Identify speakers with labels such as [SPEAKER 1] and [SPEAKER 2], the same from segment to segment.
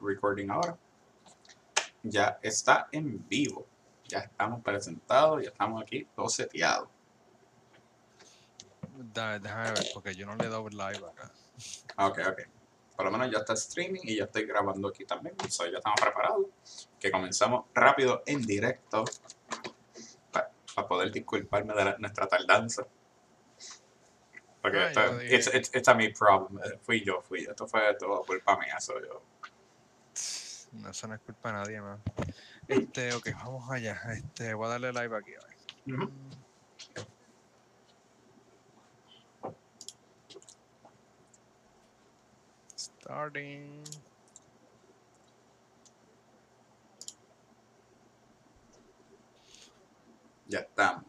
[SPEAKER 1] recording ahora. Ya está en vivo. Ya estamos presentados, ya estamos aquí, todo seteado.
[SPEAKER 2] Da- déjame ver, porque yo no le he dado live acá.
[SPEAKER 1] Ok, ok. Por lo menos ya está streaming y ya estoy grabando aquí también. So, ya estamos preparados. Que comenzamos rápido en directo. Para poder disculparme de la- nuestra tardanza. Porque
[SPEAKER 2] Ah,
[SPEAKER 1] esto, it's, it's, it's a me problem. Eh, Fui yo, fui yo. Esto fue todo culpa mía. Soy yo.
[SPEAKER 2] No, eso no es culpa de nadie más. Este, ok, vamos allá. Este, voy a darle live aquí. a ver. Starting.
[SPEAKER 1] Ya estamos.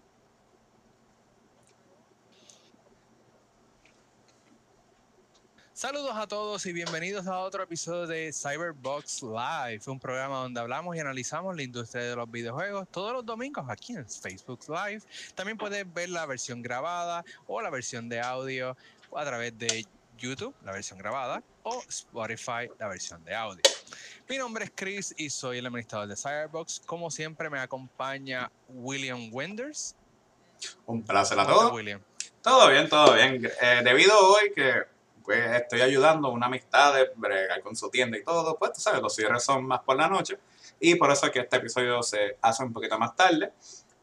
[SPEAKER 2] Saludos a todos y bienvenidos a otro episodio de Cyberbox Live, un programa donde hablamos y analizamos la industria de los videojuegos todos los domingos aquí en Facebook Live. También puedes ver la versión grabada o la versión de audio a través de YouTube, la versión grabada, o Spotify, la versión de audio. Mi nombre es Chris y soy el administrador de Cyberbox. Como siempre me acompaña William Wenders.
[SPEAKER 1] Un placer a
[SPEAKER 2] ¿Cómo estás,
[SPEAKER 1] todos.
[SPEAKER 2] William?
[SPEAKER 1] Todo bien, todo bien. Eh, debido hoy que pues, estoy ayudando a una amistad de bregar con su tienda y todo, pues tú sabes, los cierres son más por la noche. Y por eso es que este episodio se hace un poquito más tarde.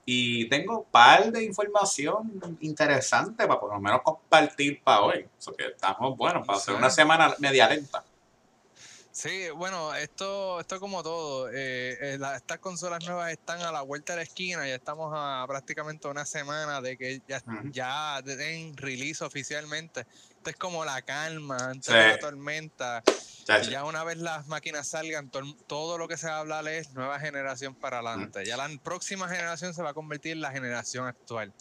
[SPEAKER 1] Y tengo un par de información interesante para por lo menos compartir para hoy. Eso que estamos buenos, para hacer una semana media lenta.
[SPEAKER 2] Sí, bueno, esto, esto como todo, eh, eh, la- estas consolas nuevas están a la vuelta de la esquina, ya estamos a prácticamente una semana de que ya, ya den release oficialmente. Esto es como la calma antes
[SPEAKER 1] Sí.
[SPEAKER 2] de la tormenta.
[SPEAKER 1] Chacho.
[SPEAKER 2] Ya una vez las máquinas salgan, to- todo lo que se va a hablar es nueva generación para adelante. Ya la próxima generación se va a convertir en la generación actual.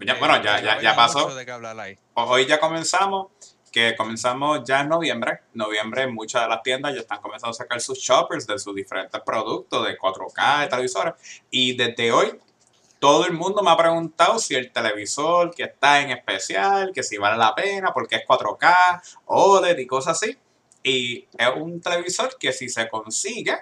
[SPEAKER 1] Ya-
[SPEAKER 2] Eh,
[SPEAKER 1] bueno, ya, ya, ya pasó.
[SPEAKER 2] de ahí.
[SPEAKER 1] Hoy ya comenzamos, que comenzamos ya en noviembre. Noviembre muchas de las tiendas ya están comenzando a sacar sus shoppers de sus diferentes productos de 4K, de televisores. Y desde hoy todo el mundo me ha preguntado si el televisor que está en especial, que si vale la pena, porque es 4K, OLED y cosas así. Y es un televisor que si se consigue,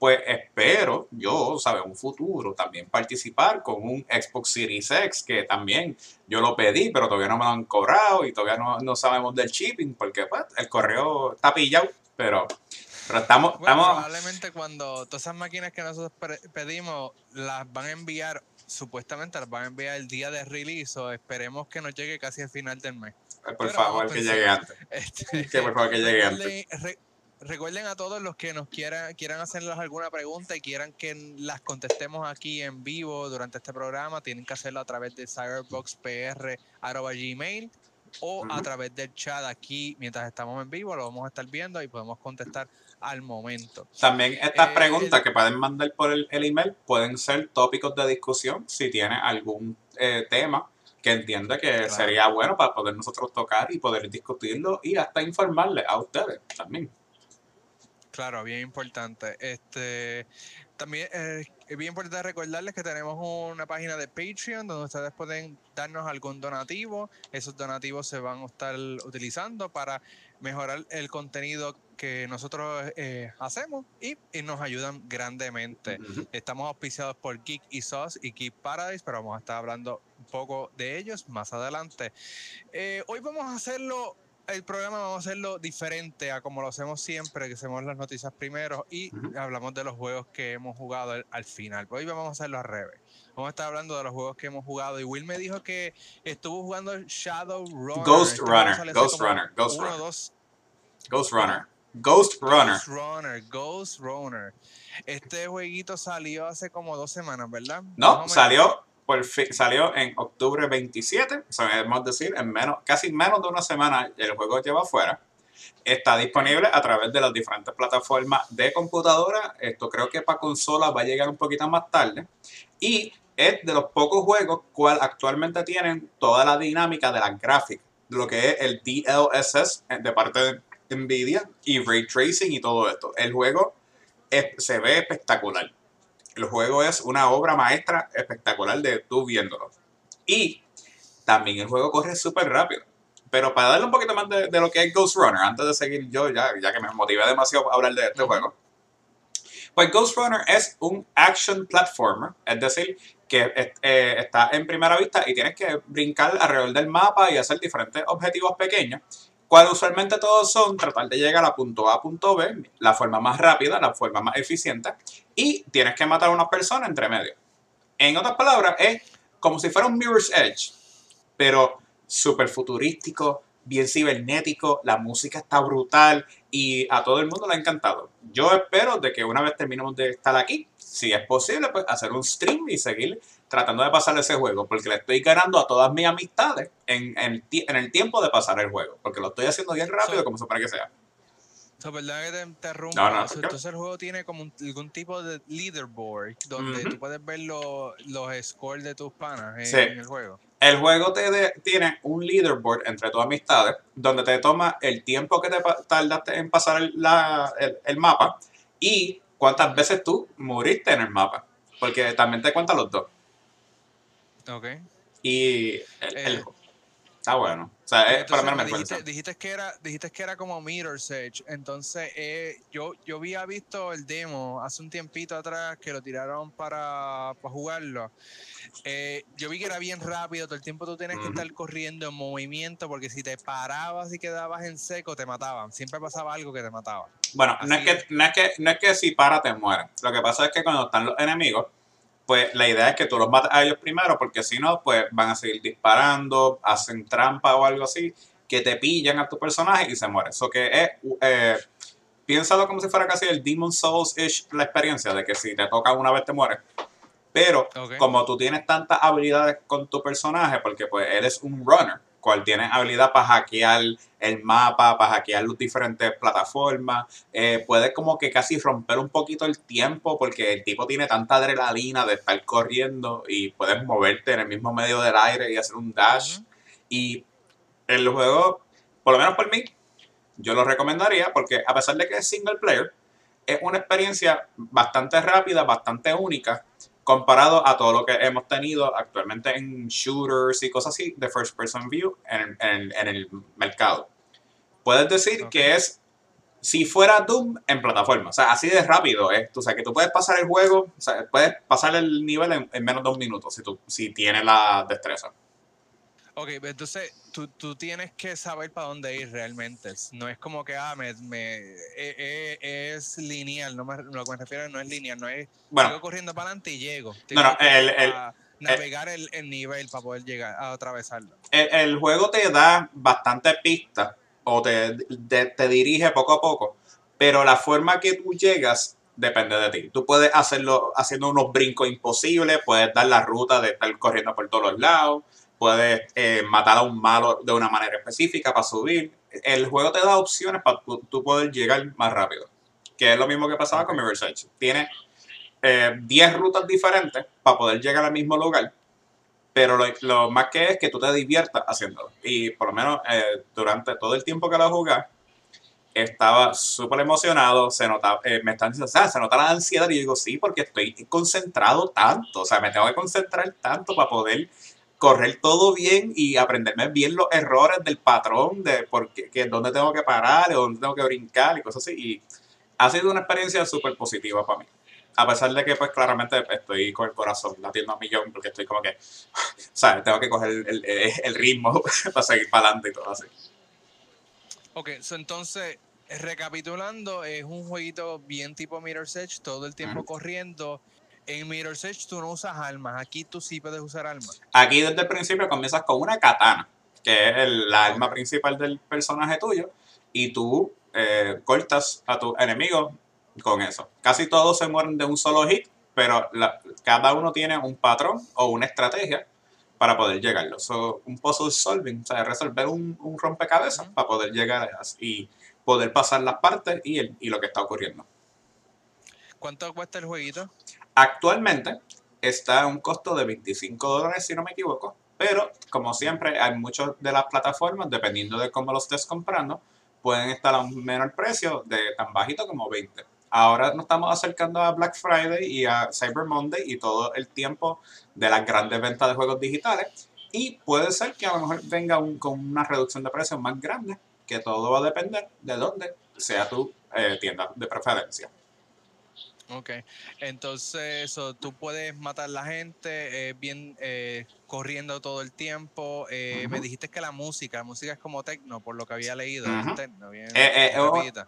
[SPEAKER 1] pues espero yo, ¿sabes? Un futuro también participar con un Xbox Series X, que también yo lo pedí, pero todavía no me lo han cobrado y todavía no, no sabemos del shipping, porque pues el correo está pillado, pero, pero estamos,
[SPEAKER 2] Bueno,
[SPEAKER 1] estamos,
[SPEAKER 2] probablemente cuando todas esas máquinas que nosotros pedimos las van a enviar, supuestamente las van a enviar el día de release o esperemos que nos llegue casi al final del mes.
[SPEAKER 1] por
[SPEAKER 2] pero
[SPEAKER 1] favor
[SPEAKER 2] vamos a
[SPEAKER 1] que
[SPEAKER 2] pensar.
[SPEAKER 1] llegue antes,
[SPEAKER 2] Este,
[SPEAKER 1] que por favor que llegue antes.
[SPEAKER 2] recuerden, re- recuerden a todos los que nos quieran, quieran hacernos alguna pregunta y quieran que las contestemos aquí en vivo durante este programa, tienen que hacerlo a través de cyberboxpr.gmail o a través del chat aquí mientras estamos en vivo, lo vamos a estar viendo y podemos contestar al momento.
[SPEAKER 1] También estas
[SPEAKER 2] Eh,
[SPEAKER 1] preguntas que pueden mandar por el, el email pueden ser tópicos de discusión si tiene algún eh, tema que entiende que
[SPEAKER 2] Claro.
[SPEAKER 1] sería bueno para poder nosotros tocar y poder discutirlo y hasta informarle a ustedes también.
[SPEAKER 2] Claro, bien importante. Este también eh, es bien importante recordarles que tenemos una página de Patreon donde ustedes pueden darnos algún donativo. Esos donativos se van a estar utilizando para mejorar el contenido que nosotros eh, hacemos y, y nos ayudan grandemente. Estamos auspiciados por Geek y Sauce y Geek Paradise, pero vamos a estar hablando un poco de ellos más adelante. Eh, hoy vamos a hacerlo, el programa vamos a hacerlo diferente a como lo hacemos siempre, que hacemos las noticias primero y hablamos de los juegos que hemos jugado al, al final. Hoy vamos a hacerlo al revés. Vamos a estar hablando de los juegos que hemos jugado. Y Will me dijo que estuvo jugando Shadow Runner.
[SPEAKER 1] Ghost Runner, Ghost Runner, Ghost Runner. Ghost Runner. Ghost Runner.
[SPEAKER 2] Ghost Runner, Ghost Runner. Este jueguito salió hace como dos semanas, ¿verdad?
[SPEAKER 1] No, salió por fi- salió en octubre 27, sabemos decir, en menos, casi menos de una semana el juego lleva afuera. Está disponible a través de las diferentes plataformas de computadora. Esto creo que para consola va a llegar un poquito más tarde. Y es de los pocos juegos cual actualmente tienen toda la dinámica de las gráficas, de lo que es el DLSS eh, de parte de Nvidia y Ray Tracing y todo esto. El juego es- se ve espectacular. El juego es una obra maestra espectacular de tú viéndolo. Y también el juego corre súper rápido. pero para darle un poquito más de, de, lo que es Ghost Runner, antes de seguir yo, ya, ya que me motivé demasiado a hablar de este juego, pues Ghost Runner es un action platformer, es decir, que eh, está en primera vista y tienes que brincar alrededor del mapa y hacer diferentes objetivos pequeños, cuales usualmente todos son tratar de llegar a punto A a punto B, la forma más rápida, la forma más eficiente, y tienes que matar a una persona entre medio. En otras palabras, es como si fuera un Mirror's Edge, pero súper futurístico, bien cibernético, la música está brutal y a todo el mundo le ha encantado. Yo espero de que una vez terminemos de estar aquí, si es posible, pues hacer un stream y seguir tratando de pasar ese juego, porque le estoy ganando a todas mis amistades en, en, el tiempo de pasar el juego, porque lo estoy haciendo bien rápido como se para que sea.
[SPEAKER 2] So, perdón que te interrumpa. entonces el juego tiene como algún tipo de leaderboard donde tú puedes ver los scores de tus panas en, el juego.
[SPEAKER 1] El juego te tiene un leaderboard entre tus amistades donde te toma el tiempo que te tardaste en pasar el, el, mapa y cuántas veces tú moriste en el mapa. Porque también te cuentan los dos.
[SPEAKER 2] Ok.
[SPEAKER 1] Y el, eh, Está bueno. O sea, es, para mí me
[SPEAKER 2] dijiste, dijiste, que era, dijiste que era como Mirror's Edge. Entonces, eh, yo, yo había visto el demo hace un tiempito atrás que lo tiraron para, para jugarlo. Eh, yo vi que era bien rápido, todo el tiempo tú tienes que estar corriendo en movimiento porque si te parabas y quedabas en seco te mataban. Siempre pasaba algo que te mataba.
[SPEAKER 1] Bueno, no es que, no es que, no es que si para te mueres. Lo que pasa es que cuando están los enemigos, pues la idea es que tú los mates a ellos primero, porque si no, pues van a seguir disparando, hacen trampa o algo así, que te pillan a tu personaje y se muere. Eso que es, eh, piénsalo como si fuera casi el Demon Souls-ish la experiencia, de que si te toca una vez te mueres. Pero como tú tienes tantas habilidades con tu personaje, porque pues eres un runner, cual tiene habilidad para hackear el mapa, para hackear las diferentes plataformas. Eh, puedes como que casi romper un poquito el tiempo porque el tipo tiene tanta adrenalina de estar corriendo y puedes moverte en el mismo medio del aire y hacer un dash. Y el juego, por lo menos por mí, yo lo recomendaría porque a pesar de que es single player, es una experiencia bastante rápida, bastante única comparado a todo lo que hemos tenido actualmente en shooters y cosas así de first person view en, el mercado. Puedes decir que es si fuera Doom en plataforma, o sea, así de rápido es, o sea, que tú puedes pasar el juego, o sea, puedes pasar el nivel en, en menos de un minuto si, tú, si tienes la destreza.
[SPEAKER 2] Ok, entonces tú, tú, tienes que saber para dónde ir realmente. No es como que, ah, me, me e, e, es, lineal, no me, lo que me refiero no es lineal, no es, bueno, corriendo para adelante y llego.
[SPEAKER 1] no, no, el, el,
[SPEAKER 2] navegar el, el, nivel para poder llegar a atravesarlo.
[SPEAKER 1] El, juego te da bastante pista o te, te dirige poco a poco, pero la forma que tú llegas depende de ti. Tú puedes hacerlo haciendo unos brincos imposibles, puedes dar la ruta de estar corriendo por todos los lados puedes eh, matar a un malo de una manera específica para subir. El juego te da opciones para tú, poder llegar más rápido, que es lo mismo que pasaba con Mirror's Edge. Tiene 10 eh, rutas diferentes para poder llegar al mismo lugar, pero lo, más que es que tú te diviertas haciéndolo. Y por lo menos eh, durante todo el tiempo que lo jugué, estaba súper emocionado, se notaba, me están diciendo, o sea, se nota la ansiedad y yo digo, sí, porque estoy concentrado tanto, o sea, me tengo que concentrar tanto para poder correr todo bien y aprenderme bien los errores del patrón de por qué, que dónde tengo que parar, o dónde tengo que brincar y cosas así. Y ha sido una experiencia súper positiva para mí. A pesar de que, pues, claramente estoy con el corazón latiendo a millón porque estoy como que, ¿sabes? Tengo que coger el, el, ritmo para seguir para adelante y todo así.
[SPEAKER 2] Ok, entonces, recapitulando, es un jueguito bien tipo Mirror's Edge, todo el tiempo corriendo en Mirror's Edge tú no usas armas, aquí tú sí puedes usar armas.
[SPEAKER 1] Aquí desde el principio comienzas con una katana, que es el, la arma principal del personaje tuyo, y tú eh, cortas a tu enemigo con eso. Casi todos se mueren de un solo hit, pero cada uno tiene un patrón o una estrategia para poder llegarlo. So, un puzzle solving, o sea, resolver un, rompecabezas para poder llegar y poder pasar las partes y, el, y lo que está ocurriendo.
[SPEAKER 2] ¿Cuánto cuesta el jueguito?
[SPEAKER 1] Actualmente está a un costo de 25 dólares, si no me equivoco, pero como siempre hay muchas de las plataformas, dependiendo de cómo lo estés comprando, pueden estar a un menor precio de tan bajito como 20. Ahora nos estamos acercando a Black Friday y a Cyber Monday y todo el tiempo de las grandes ventas de juegos digitales. Y puede ser que a lo mejor venga con una reducción de precios más grande, que todo va a depender de dónde sea tu eh, tienda de preferencia.
[SPEAKER 2] Ok, entonces eso, tú puedes matar a la gente eh, bien eh, corriendo todo el tiempo. Eh, Me dijiste que la música, la música es como techno, por lo que había leído. Es techno, bien-
[SPEAKER 1] Eh, eh,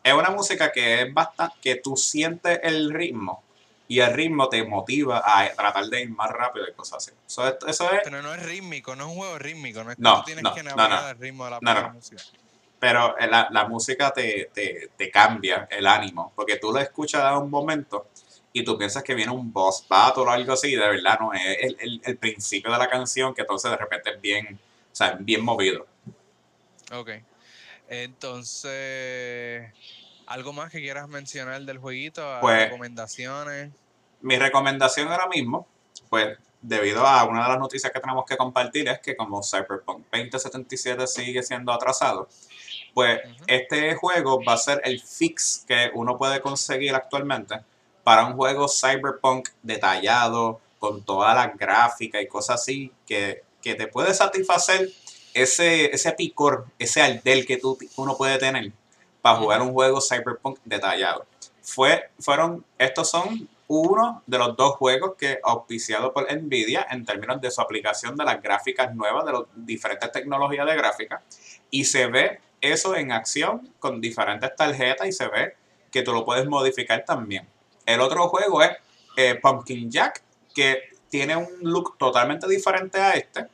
[SPEAKER 1] es- una música que es bastante, que tú sientes el ritmo y el ritmo te motiva a tratar de ir más rápido y cosas así. Eso es, eso es
[SPEAKER 2] Pero no es rítmico, no es un juego rítmico, no es que
[SPEAKER 1] No,
[SPEAKER 2] tú tienes
[SPEAKER 1] no,
[SPEAKER 2] que navegar
[SPEAKER 1] no.
[SPEAKER 2] al ritmo de la música.
[SPEAKER 1] pero eh, la, la música te, te, te cambia el ánimo, porque tú la escuchas a un momento y tú piensas que viene un boss battle o algo así, de verdad no, es el, el, el principio de la canción que entonces de repente es bien, o sea, bien movido.
[SPEAKER 2] Ok. Entonces, ¿algo más que quieras mencionar del jueguito?
[SPEAKER 1] Pues-
[SPEAKER 2] ¿Recomendaciones?
[SPEAKER 1] Mi recomendación ahora mismo, pues debido a una de las noticias que tenemos que compartir es que como Cyberpunk 2077 sigue siendo atrasado, pues este juego va a ser el fix que uno puede conseguir actualmente para un juego Cyberpunk detallado, con todas las gráficas y cosas así, que, que te puede satisfacer ese, ese picor, ese ardel que tú, uno puede tener para jugar un juego Cyberpunk detallado. Fue, fueron, estos son uno de los dos juegos que auspiciado por Nvidia en términos de su aplicación de las gráficas nuevas, de las diferentes tecnologías de gráfica, y se ve eso en acción con diferentes tarjetas y se ve que tú lo puedes modificar también. El otro juego es eh, Pumpkin Jack, que tiene un look totalmente diferente a este,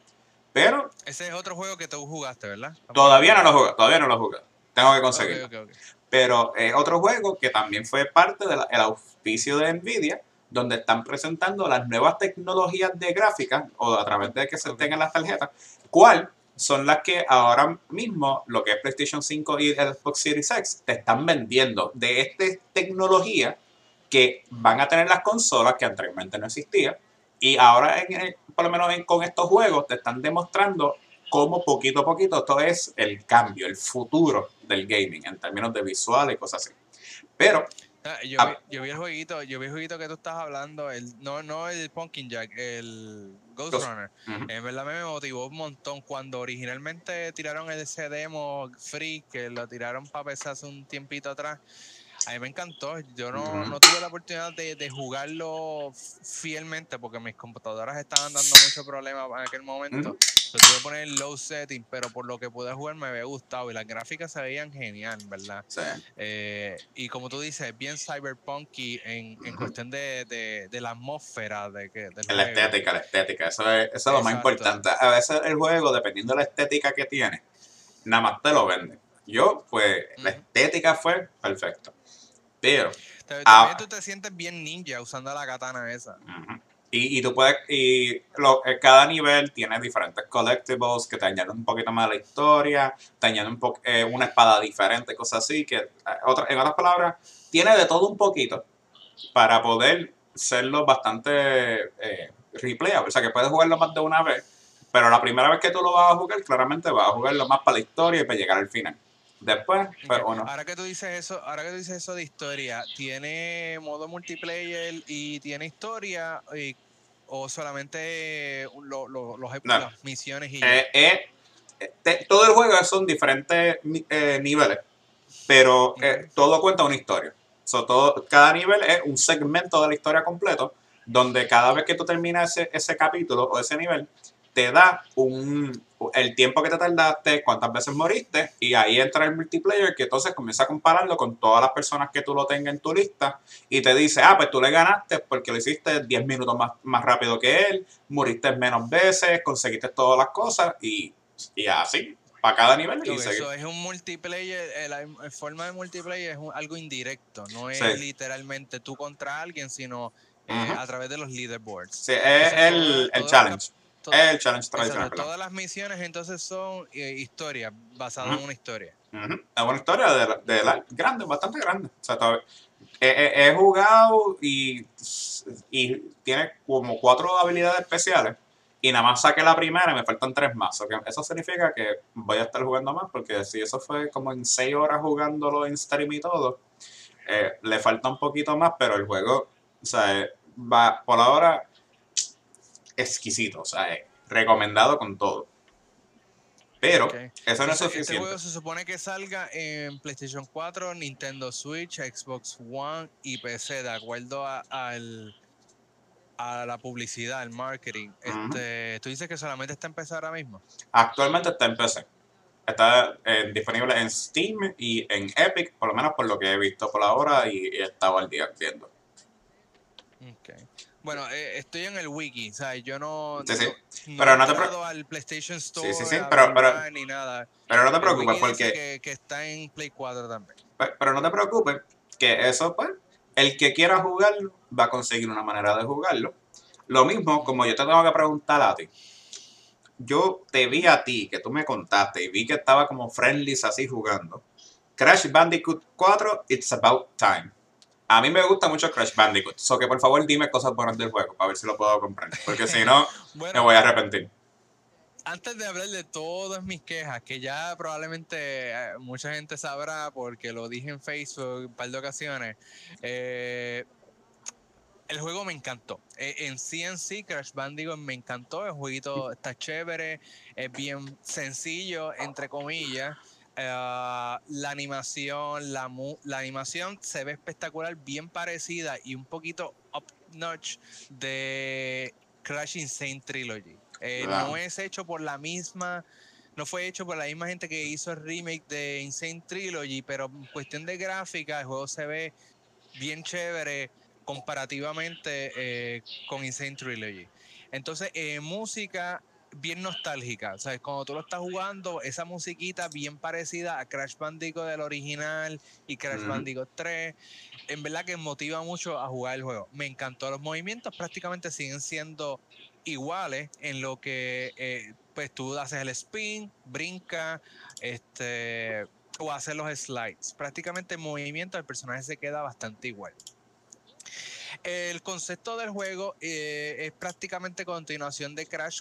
[SPEAKER 1] pero
[SPEAKER 2] Ese es otro juego que tú jugaste, ¿verdad?
[SPEAKER 1] todavía no lo jugué, todavía no lo jugué. Tengo que conseguirlo.
[SPEAKER 2] Ok, ok, ok.
[SPEAKER 1] Pero es otro juego que también fue parte del auspicio de Nvidia, donde están presentando las nuevas tecnologías de gráfica, o a través de que se tengan las tarjetas, cuál son las que ahora mismo lo que es PlayStation 5 y el Xbox Series X te están vendiendo de esta tecnología que van a tener las consolas que anteriormente no existían y ahora en el- por lo menos en- con estos juegos te están demostrando cómo poquito a poquito esto es el cambio, el futuro del gaming en términos de visual y cosas así. Pero
[SPEAKER 2] Ah, Yo, vi, yo vi el jueguito, yo vi el jueguito que tú estás hablando, el, no, no el Pumpkin Jack, el Ghost,
[SPEAKER 1] Ghost-
[SPEAKER 2] Runner.
[SPEAKER 1] ujú,
[SPEAKER 2] En verdad me motivó un montón cuando originalmente tiraron ese demo free, que lo tiraron para PC hace un tiempito atrás. A mí me encantó. Yo no, no tuve la oportunidad de, de jugarlo fielmente porque mis computadoras estaban dando mucho problema en aquel momento. Lo tuve que poner en low setting, pero por lo que pude jugar me había gustado y las gráficas se veían genial, ¿verdad?
[SPEAKER 1] sí,
[SPEAKER 2] Eh, y como tú dices, bien cyberpunky en, en cuestión de, de, de la atmósfera de que, del
[SPEAKER 1] la
[SPEAKER 2] juego.
[SPEAKER 1] estética, la estética, eso es, eso es lo más importante. A veces el juego, dependiendo de la estética que tiene, nada más te lo vende. Yo, pues, la estética fue perfecta. Pero
[SPEAKER 2] Ta-
[SPEAKER 1] Ah.
[SPEAKER 2] También tú te sientes bien ninja usando la katana esa.
[SPEAKER 1] Y, y tú puedes, y lo- eh, cada nivel tiene diferentes collectibles que te añaden un poquito más a la historia, te añaden un po- eh, una espada diferente, cosas así, que eh, otra- en otras palabras, tiene de todo un poquito para poder serlo bastante eh, replayable, o sea que puedes jugarlo más de una vez, pero la primera vez que tú lo vas a jugar, claramente vas a jugarlo más para la historia y para llegar al final. Después, pues
[SPEAKER 2] Ok,
[SPEAKER 1] uno,
[SPEAKER 2] Ahora que tú dices eso, ahora que tú dices eso de historia, ¿tiene modo multiplayer y tiene historia y- o solamente lo- lo- los,
[SPEAKER 1] No.
[SPEAKER 2] las misiones y?
[SPEAKER 1] Eh, eh, eh, te- todo el juego son diferentes ni- eh, niveles, pero eh, todo cuenta una historia. So, todo, cada nivel es un segmento de la historia completo, donde cada vez que tú terminas ese, ese capítulo o ese nivel, te da un, el tiempo que te tardaste, cuántas veces moriste, y ahí entra el multiplayer que entonces comienza a compararlo con todas las personas que tú lo tengas en tu lista y te dice, ah, pues tú le ganaste porque lo hiciste 10 minutos más, más rápido que él, moriste menos veces, conseguiste todas las cosas y, y así, para cada nivel. y
[SPEAKER 2] Ok,
[SPEAKER 1] seguir.
[SPEAKER 2] so es un multiplayer, la forma de multiplayer es un- algo indirecto, no es
[SPEAKER 1] Sí.
[SPEAKER 2] literalmente tú contra alguien, sino eh,
[SPEAKER 1] Ujú.
[SPEAKER 2] a través de los leaderboards.
[SPEAKER 1] Sí, es
[SPEAKER 2] Entonces,
[SPEAKER 1] el,
[SPEAKER 2] todo-
[SPEAKER 1] el
[SPEAKER 2] todo
[SPEAKER 1] challenge. Es el challenge
[SPEAKER 2] exacto,
[SPEAKER 1] tradicional. perdón.
[SPEAKER 2] todas las misiones entonces son eh, historias, basadas
[SPEAKER 1] Ujú.
[SPEAKER 2] en una historia.
[SPEAKER 1] Ujú. Es una historia de, la- de la- grande, bastante grande. O sea, todavía- he, he- he jugado y, y tiene como cuatro habilidades especiales. Y nada más saqué la primera y me faltan tres más. O que eso significa que voy a estar jugando más, porque si eso fue como en seis horas jugándolo en stream y todo, eh, le falta un poquito más, pero el juego, o sea, eh, va por ahora exquisito. O sea, eh, recomendado con todo. Pero eso no es
[SPEAKER 2] Este
[SPEAKER 1] suficiente.
[SPEAKER 2] juego se supone que salga en PlayStation 4, Nintendo Switch, Xbox One y PC, de acuerdo a, al- a la publicidad, al marketing. Este, Tú dices que solamente está empezando ahora mismo.
[SPEAKER 1] Actualmente está en PC. Está eh, disponible en Steam y en Epic, por lo menos por lo que he visto por ahora y he estado al día viendo.
[SPEAKER 2] Ok. Bueno, eh, estoy en el wiki, ¿sabes? Yo no,
[SPEAKER 1] Sí, sí.
[SPEAKER 2] no
[SPEAKER 1] Pero
[SPEAKER 2] he
[SPEAKER 1] no te pre-
[SPEAKER 2] entrado al PlayStation Store
[SPEAKER 1] sí, sí,
[SPEAKER 2] a
[SPEAKER 1] pero- pero-
[SPEAKER 2] ni nada.
[SPEAKER 1] Pero no te preocupes porque
[SPEAKER 2] que, que está en Play 4 también.
[SPEAKER 1] Pe- Pero no te preocupes, que eso, pues, el que quiera jugarlo va a conseguir una manera de jugarlo. Lo mismo, como yo te tengo que preguntar a ti. Yo te vi a ti, que tú me contaste, y vi que estaba como friendlies así jugando. Crash Bandicoot 4, It's About Time. A mí me gusta mucho Crash Bandicoot, so que por favor dime cosas buenas del juego, para ver si lo puedo comprar. Porque si no, me voy a arrepentir.
[SPEAKER 2] antes de hablar de todas mis quejas, que ya probablemente eh, mucha gente sabrá porque lo dije en Facebook un par de ocasiones, eh, el juego me encantó. Eh, en sí en sí, Crash Bandicoot me encantó. El jueguito está chévere, es bien sencillo, entre comillas. Eh, la animación, la, mu- la animación se ve espectacular, bien parecida y un poquito up notch de Crash Insane Trilogy. Eh. No es hecho por la misma, no fue hecho por la misma gente que hizo el remake de Insane Trilogy, pero en cuestión de gráfica, el juego se ve bien chévere comparativamente eh, con Insane Trilogy. Entonces, eh, música bien nostálgica, o sea, cuando tú lo estás jugando, esa musiquita bien parecida a Crash Bandicoot del original y Crash
[SPEAKER 1] Ujú.
[SPEAKER 2] Bandicoot 3, en verdad que motiva mucho a jugar el juego. Me encantó, los movimientos prácticamente siguen siendo iguales en lo que eh, pues tú haces el spin, brinca, este o hacer los slides. Prácticamente el movimiento del personaje se queda bastante igual. El concepto del juego eh, es prácticamente continuación de Crash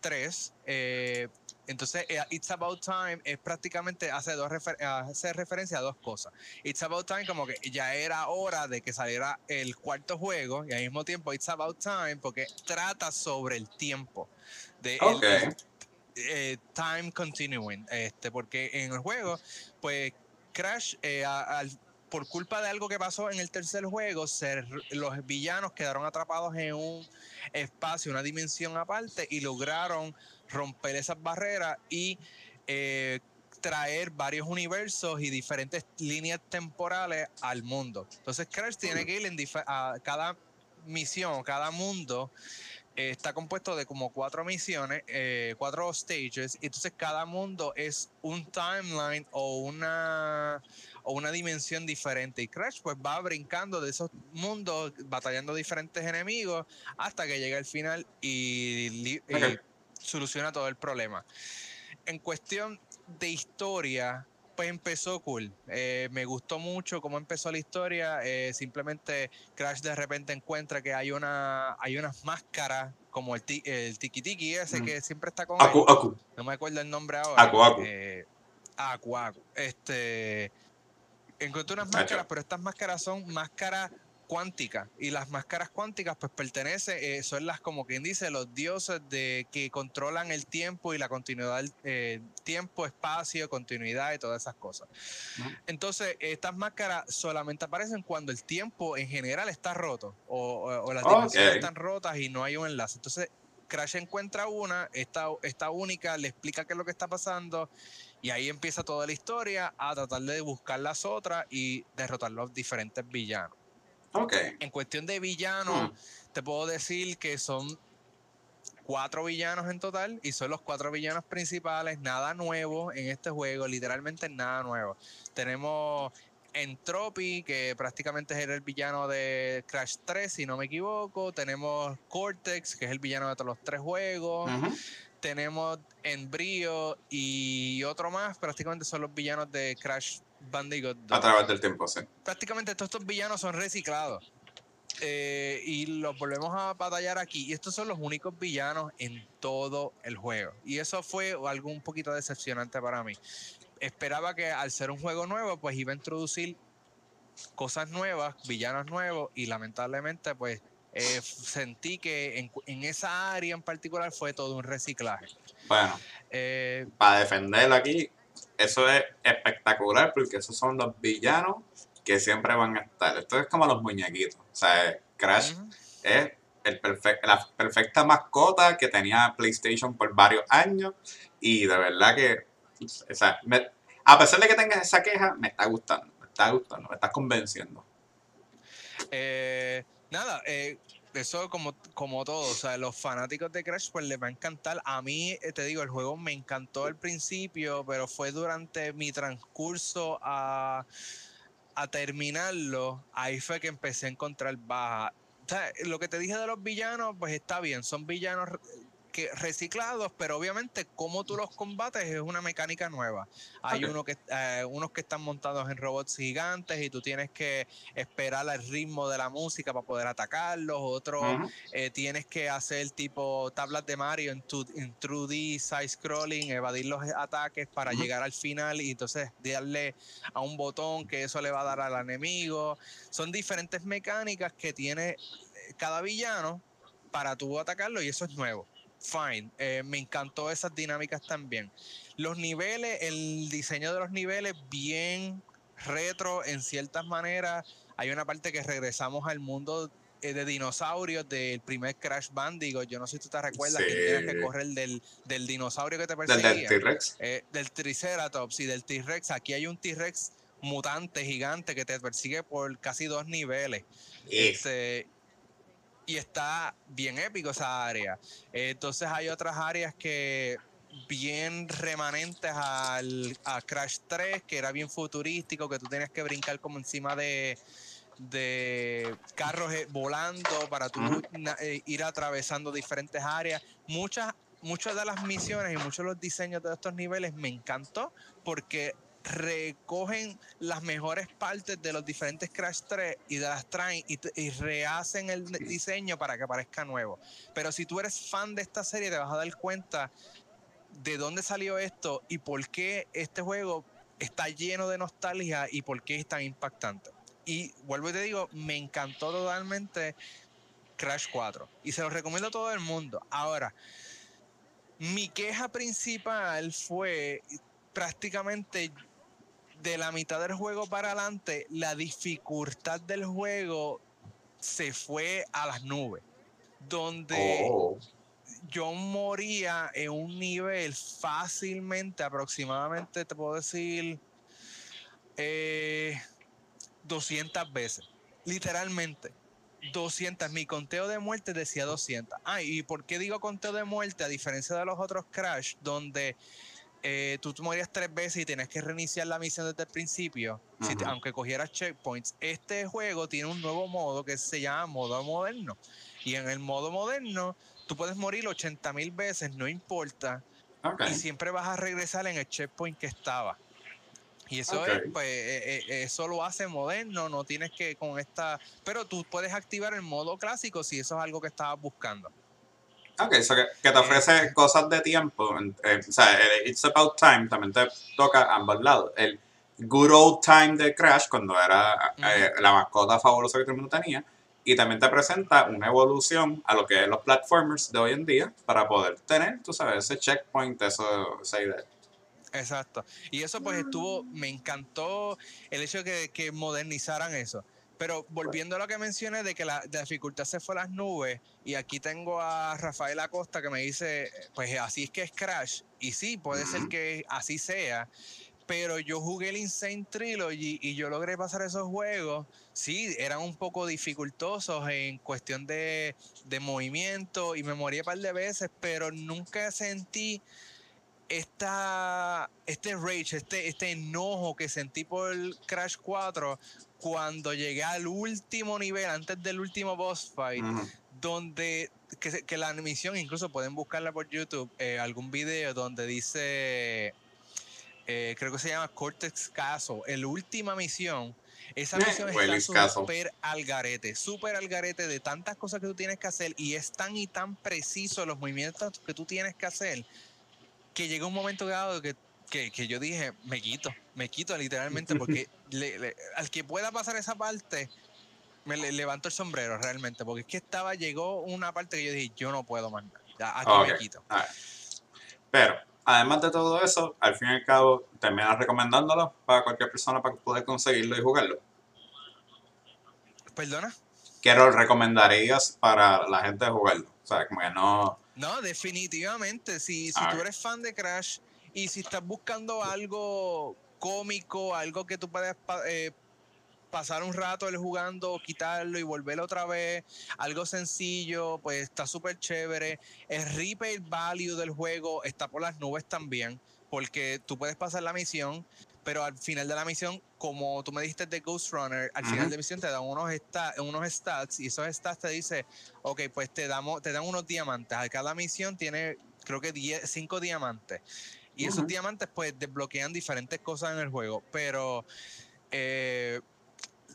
[SPEAKER 2] 3. eh, entonces, eh, It's About Time es prácticamente hace, dos refer- hace referencia a dos cosas. It's About Time como que ya era hora de que saliera el cuarto juego y al mismo tiempo It's About Time porque trata sobre el tiempo. De el- eh, time continuing, este, porque en el juego, pues Crash, eh, a- al- por culpa de algo que pasó en el tercer juego, los villanos quedaron atrapados en un espacio, una dimensión aparte y lograron romper esas barreras y eh, traer varios universos y diferentes líneas temporales al mundo. Entonces Crash tiene que ir en a cada misión, cada mundo eh, está compuesto de como cuatro misiones, eh, cuatro stages, y entonces cada mundo es un timeline o una o una dimensión diferente. Y Crash pues va brincando de esos mundos, batallando diferentes enemigos, hasta que llega al final y, soluciona todo el problema. En cuestión de historia, pues empezó cool. Eh, me gustó mucho cómo empezó la historia. eh, simplemente Crash de repente encuentra que hay una hay unas máscaras como el, ti- el tiki tiki ese
[SPEAKER 1] Mm.
[SPEAKER 2] que siempre está con él.
[SPEAKER 1] Aku, Aku.
[SPEAKER 2] No me acuerdo el nombre ahora.
[SPEAKER 1] Aku, Aku.
[SPEAKER 2] Eh, Aku, Aku. Este. Encontré unas máscaras, pero estas máscaras son máscaras cuánticas. Y las máscaras cuánticas, pues pertenecen, eh, son las, como quien dice, los dioses de que controlan el tiempo y la continuidad, del eh, tiempo, espacio, continuidad y todas esas cosas. Entonces, estas máscaras solamente aparecen cuando el tiempo en general está roto o, o- o las dimensiones están rotas y no hay un enlace. Entonces, Crash encuentra una, esta, esta única, le explica qué es lo que está pasando y ahí empieza toda la historia a tratar de buscar las otras y derrotar los diferentes villanos. En cuestión de villanos,
[SPEAKER 1] Mm.
[SPEAKER 2] te puedo decir que son cuatro villanos en total y son los cuatro villanos principales, nada nuevo en este juego, literalmente nada nuevo. Tenemos Entropy, que prácticamente era el villano de Crash 3, si no me equivoco. Tenemos Cortex, que es el villano de todos los tres juegos. Tenemos Embryo y otro más, prácticamente son los villanos de Crash Bandicoot 2
[SPEAKER 1] A través del tiempo, sí.
[SPEAKER 2] prácticamente todos estos villanos son reciclados. Eh, y los volvemos a batallar aquí. Y estos son los únicos villanos en todo el juego. Y eso fue algo un poquito decepcionante para mí. Esperaba que al ser un juego nuevo, pues iba a introducir cosas nuevas, villanos nuevos, y lamentablemente, pues eh, sentí que en, en, esa área en particular fue todo un reciclaje.
[SPEAKER 1] Bueno, eh, para defenderlo aquí, eso es espectacular porque esos son los villanos que siempre van a estar. Esto es como los muñequitos. O sea, Crash es el la perfecta mascota que tenía PlayStation por varios años y de verdad que, o sea, a pesar de que tengas esa queja, me está gustando, me está gustando, me estás convenciendo.
[SPEAKER 2] Eh, nada, eh, eso como, como todo, o sea, los fanáticos de Crash pues les va a encantar. A mí, eh, te digo, el juego me encantó al principio, pero fue durante mi transcurso a, a terminarlo, ahí fue que empecé a encontrar baja. O sea, lo que te dije de los villanos, pues está bien, son villanos reciclados, pero obviamente cómo tú los combates es una mecánica nueva. Hay uno que, eh, unos que están montados en robots gigantes y tú tienes que esperar al ritmo de la música para poder atacarlos. Otros eh, tienes que hacer tipo tablas de Mario en, tu, en 2D, side scrolling, evadir los ataques para llegar al final y entonces darle a un botón que eso le va a dar al enemigo. Son diferentes mecánicas que tiene eh, cada villano para tú atacarlo y eso es nuevo fine. Eh, me encantó esas dinámicas también. Los niveles, el diseño de los niveles, bien retro en ciertas maneras. Hay una parte que regresamos al mundo eh, de dinosaurios del primer Crash Bandicoot. Yo no sé si tú te recuerdas que tienes que correr del, del dinosaurio que te perseguía.
[SPEAKER 1] Del T-Rex.
[SPEAKER 2] Eh, del Triceratops y del T-Rex. Aquí hay un T-Rex mutante gigante que te persigue por casi dos niveles. Este, y está bien épico esa área. entonces hay otras áreas que bien remanentes al, a Crash 3, que era bien futurístico, que tú tenías que brincar como encima de, de carros eh, volando para tú eh, ir atravesando diferentes áreas. Muchas, muchas de las misiones y muchos de los diseños de estos niveles me encantó porque recogen las mejores partes de los diferentes Crash 3 y de las traen y, rehacen el diseño para que parezca nuevo. Pero si tú eres fan de esta serie, te vas a dar cuenta de dónde salió esto y por qué este juego está lleno de nostalgia y por qué es tan impactante. Y vuelvo y te digo, me encantó totalmente Crash 4 y se lo recomiendo a todo el mundo. Ahora, mi queja principal fue prácticamente de la mitad del juego para adelante, la dificultad del juego se fue a las nubes. Donde oh. yo moría en un nivel fácilmente, aproximadamente, te puedo decir, 200 eh, veces. Literalmente. 200. Mi conteo de muerte decía 200. Ah, ¿y por qué digo conteo de muerte? A diferencia de los otros Crash, donde eh, tú, morías tres veces y tienes que reiniciar la misión desde el principio, aunque cogieras checkpoints. Este juego tiene un nuevo modo que se llama modo moderno. Y en el modo moderno, tú puedes morir 80 mil veces, no importa. Y siempre vas a regresar en el checkpoint que estaba. Y eso es, pues, eh, eh, eso lo hace moderno, no tienes que con esta. Pero tú puedes activar el modo clásico si eso es algo que estabas buscando.
[SPEAKER 1] Ok, que, que, te ofrece cosas de tiempo. o sea, el It's About Time también te toca ambos lados. El Good Old Time de Crash, cuando era eh, la mascota fabulosa que todo el mundo tenía. Y también te presenta una evolución a lo que es los platformers de hoy en día para poder tener, tú sabes, ese checkpoint, eso, esa idea.
[SPEAKER 2] Exacto. Y eso pues estuvo, me encantó el hecho de que, que modernizaran eso. Pero volviendo a lo que mencioné de que la, dificultad se fue a las nubes, y aquí tengo a Rafael Acosta que me dice, pues así es que es Crash, y sí, puede ser que así sea, pero yo jugué el Insane Trilogy y yo logré pasar esos juegos, sí, eran un poco dificultosos en cuestión de, de movimiento, y me morí un par de veces, pero nunca sentí esta, este rage, este, este enojo que sentí por Crash 4 cuando llegué al último nivel, antes del último boss fight, donde que, la misión, incluso pueden buscarla por YouTube, eh, algún video donde dice, eh, creo que se llama Cortex Castle, la última misión. Esa eh, misión está súper al garete, súper al garete de tantas cosas que tú tienes que hacer y es tan y tan preciso los movimientos que tú tienes que hacer que llega un momento dado que que, que, yo dije, me quito, me quito literalmente, porque al que pueda pasar esa parte, me levanto el sombrero realmente, porque es que estaba, llegó una parte que yo dije, yo no puedo más. Aquí me quito.
[SPEAKER 1] Pero, además de todo eso, al fin y al cabo, terminas recomendándolo para cualquier persona para poder conseguirlo y jugarlo.
[SPEAKER 2] ¿Perdona?
[SPEAKER 1] ¿Qué lo recomendarías para la gente de jugarlo? O sea, como que no...
[SPEAKER 2] No, definitivamente. Si, si tú eres fan de Crash y si estás buscando algo cómico, algo que tú puedas eh, pasar un rato él jugando, quitarlo y volverlo otra vez, algo sencillo, pues está súper chévere. El replay value del juego está por las nubes también, porque tú puedes pasar la misión, pero al final de la misión, como tú me dijiste de Ghost Runner, al final de la misión te dan unos, unos stats y esos stats te dice, ok, pues te, damos, te dan unos diamantes. Cada misión tiene, creo que 5 diamantes. Y esos diamantes pues desbloquean diferentes cosas en el juego, pero eh,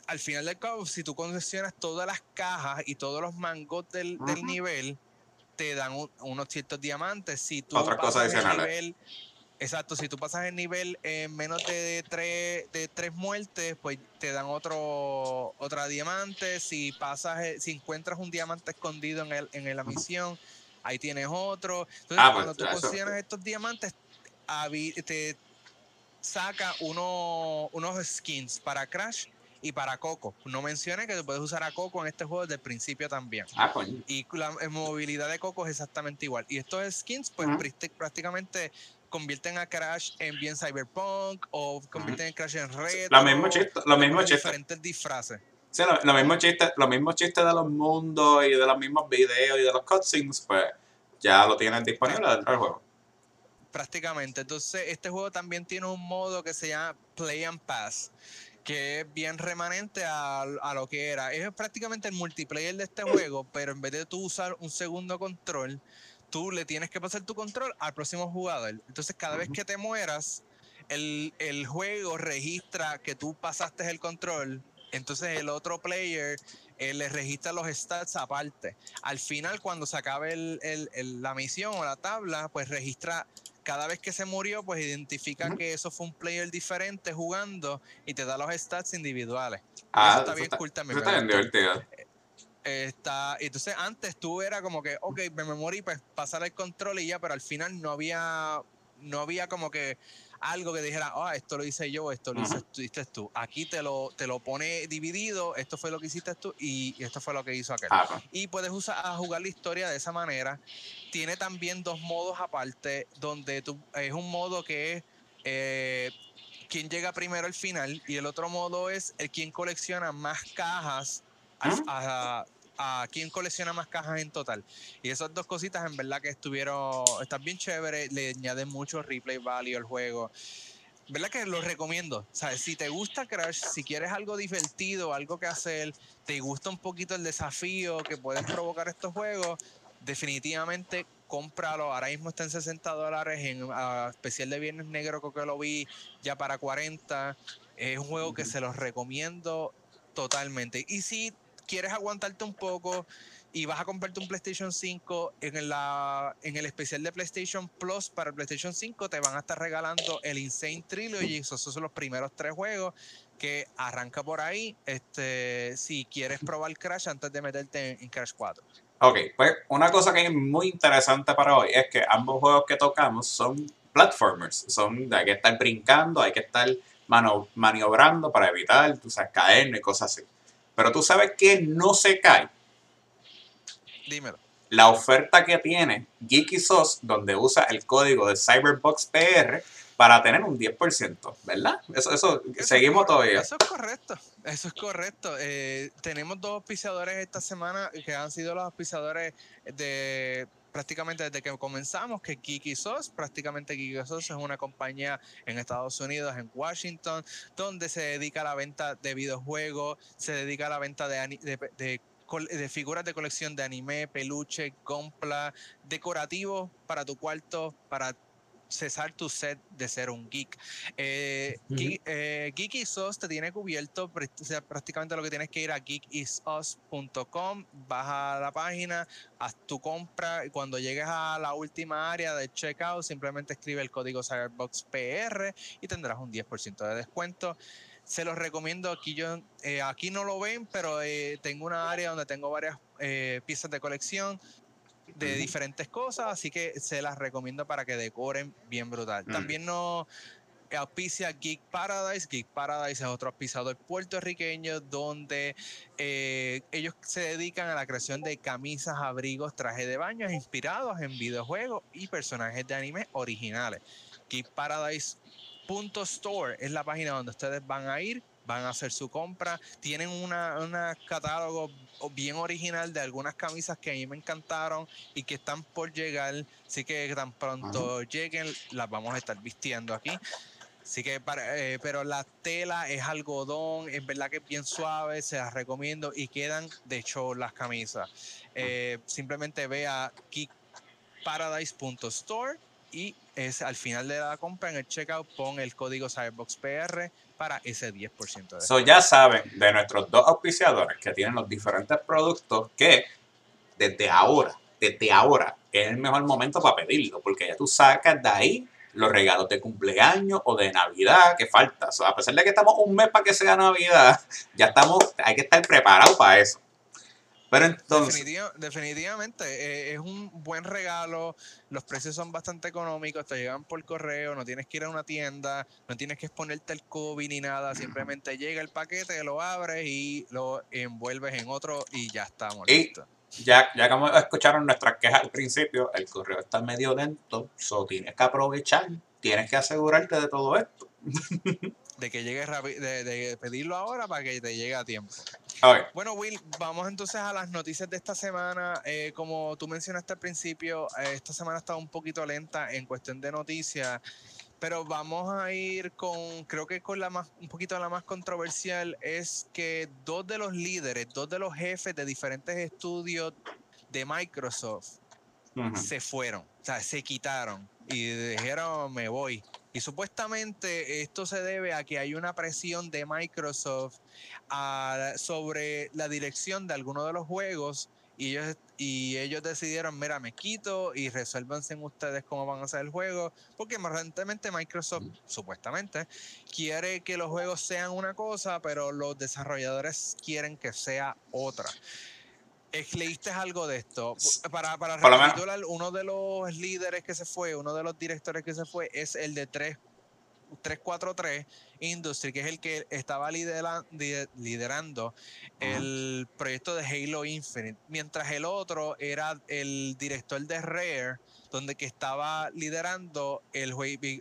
[SPEAKER 2] al final del cabo, si tú concesionas todas las cajas y todos los mangos del, nivel, te dan unos ciertos diamantes. Si tú
[SPEAKER 1] Otra cosa
[SPEAKER 2] el nivel, exacto, si tú pasas el nivel en menos de tres, de tres muertes, pues te dan otro otra diamante. Si pasas, eh, si encuentras un diamante escondido en, el, en la misión, ahí tienes otro. Entonces, ah, pues, cuando tú concesionas estos diamantes, te saca uno, unos skins para Crash y para Coco. No mencioné que tú puedes usar a Coco en este juego desde el principio también.
[SPEAKER 1] Ah,
[SPEAKER 2] y la movilidad de Coco es exactamente igual. Y estos skins, pues prácticamente convierten a Crash en bien cyberpunk o convierten a Crash en red.
[SPEAKER 1] Lo mismo chiste, lo mismo chiste.
[SPEAKER 2] Diferentes disfraces.
[SPEAKER 1] Sí, lo, mismo chiste, lo mismo chiste de los mundos y de los mismos videos y de los cutscenes, pues ya lo tienen disponible dentro del juego.
[SPEAKER 2] Prácticamente. Entonces, este juego también tiene un modo que se llama Play and Pass que es bien remanente a, lo que era. Es prácticamente el multiplayer de este juego, pero en vez de tú usar un segundo control, tú le tienes que pasar tu control al próximo jugador. Entonces, cada vez que te mueras, el, juego registra que tú pasaste el control. Entonces, el otro player eh, le registra los stats aparte. Al final, cuando se acabe la misión o la tabla, pues registra cada vez que se murió, pues identifica que eso fue un player diferente jugando y te da los stats individuales.
[SPEAKER 1] Ah, eso está bien cool también. Está bien divertido.
[SPEAKER 2] Está, entonces antes tú era como que, ok, me morí, pues pasar el control y ya, pero al final no había, no había como que algo que dijera, ah, esto lo hice yo, esto lo hiciste tú. Aquí te lo, te lo pone dividido, esto fue lo que hiciste tú y esto fue lo que hizo aquel. Ah, y puedes usar a jugar la historia de esa manera. Tiene también dos modos aparte, donde tú, es un modo que es eh, quien llega primero al final y el otro modo es el quien colecciona más cajas a, a quién colecciona más cajas en total. Y esas dos cositas en verdad que estuvieron, están bien chéveres, le añaden mucho replay value al juego. ¿Verdad que lo recomiendo? ¿Sabes? Si te gusta Crash, si quieres algo divertido, algo que hacer, te gusta un poquito el desafío que pueden provocar estos juegos, definitivamente cómpralo. Ahora mismo está en 60 dólares, en especial de Viernes Negro, creo que lo vi ya para 40. Es un juego que se los recomiendo totalmente. Y si quieres aguantarte un poco y vas a comprarte un PlayStation 5 en, la, en el especial de PlayStation Plus para el PlayStation 5 te van a estar regalando el Insane Trilogy, esos son los primeros tres juegos que arranca por ahí este si quieres probar Crash antes de meterte en, Crash 4.
[SPEAKER 1] Ok, pues una cosa que es muy interesante para hoy es que ambos juegos que tocamos son platformers, son hay que estar brincando, hay que estar maniobrando para evitar, tú sabes, caer y cosas así. Pero tú sabes que no se cae.
[SPEAKER 2] Dímelo.
[SPEAKER 1] La oferta que tiene Geeky Sauce, donde usa el código de Cyberbox PR para tener un 10%, ¿verdad? Eso, eso, seguimos todavía.
[SPEAKER 2] Eso es correcto, eso es correcto. Eh, tenemos dos auspiciadores esta semana que han sido los auspiciadores de prácticamente desde que comenzamos, que Kiki Sos, prácticamente Kiki Sos es una compañía en Estados Unidos, en Washington, donde se dedica a la venta de videojuegos, se dedica a la venta de, de, de figuras de colección de anime, peluche, compla, decorativos para tu cuarto, para cesar tu set de ser un geek. Eh, eh, Geek, Sos te tiene cubierto, prácticamente lo que tienes que ir a geekisus.com, vas a la página, haz tu compra y cuando llegues a la última área de checkout simplemente escribe el código Cyberbox PR y tendrás un 10% de descuento. se los recomiendo. Aquí yo eh, aquí no lo ven, pero eh, tengo una área donde tengo varias eh, piezas de colección de diferentes cosas, así que se las recomiendo para que decoren bien brutal. También no auspicia Geek Paradise. Geek Paradise es otro auspiciador puertorriqueño donde ellos se dedican a la creación de camisas, abrigos, trajes de baño inspirados en videojuegos y personajes de anime originales. Geek Paradise Store es la página donde ustedes van a ir, van a hacer su compra. Tienen una, una, catálogo bien original de algunas camisas que a mí me encantaron y que están por llegar. Así que tan pronto lleguen, las vamos a estar vistiendo aquí. Así que, para, eh, pero la tela es algodón, es verdad que es bien suave, se las recomiendo y quedan de hecho las camisas. Eh, simplemente ve a kickparadise.store y es al final de la compra en el checkout pon el código CyberboxPR para ese 10% de
[SPEAKER 1] So ya saben de nuestros dos auspiciadores que tienen los diferentes productos que desde ahora, desde ahora es el mejor momento para pedirlo porque ya tú sacas de ahí los regalos de cumpleaños o de Navidad que falta. a pesar de que estamos un mes para que sea Navidad, ya estamos, hay que estar preparados para eso. Pero entonces.
[SPEAKER 2] definitivamente, eh, es un buen regalo. Los precios son bastante económicos, te llegan por correo, no tienes que ir a una tienda, no tienes que exponerte el COVID ni nada. Simplemente llega el paquete, lo abres y lo envuelves en otro y ya estamos listos.
[SPEAKER 1] Ya, ya como escucharon nuestras quejas al principio, el correo está medio lento, so tienes que aprovechar, tienes que asegurarte de todo esto.
[SPEAKER 2] de que llegue rápido, de, pedirlo ahora para que te llegue a tiempo. Bueno, Will, vamos entonces a las noticias de esta semana. Eh, como tú mencionaste al principio, eh, esta semana está un poquito lenta en cuestión de noticias, pero vamos a ir con, creo que con la más, un poquito la más controversial es que dos de los líderes, dos de los jefes de diferentes estudios de Microsoft se fueron, o sea, se quitaron y dijeron me voy. Y supuestamente esto se debe a que hay una presión de Microsoft sobre la dirección de algunos de los juegos y ellos, y ellos decidieron, mira, me quito y resuélvanse ustedes cómo van a hacer el juego, porque recientemente Microsoft, supuestamente, quiere que los juegos sean una cosa, pero los desarrolladores quieren que sea otra. ¿Leíste algo de esto? Para, para recapitular, uno de los líderes que se fue, uno de los directores que se fue, es el de 3, 343 Industry, que es el que estaba liderando el proyecto de Halo Infinite, mientras el otro era el director de Rare, donde que estaba liderando el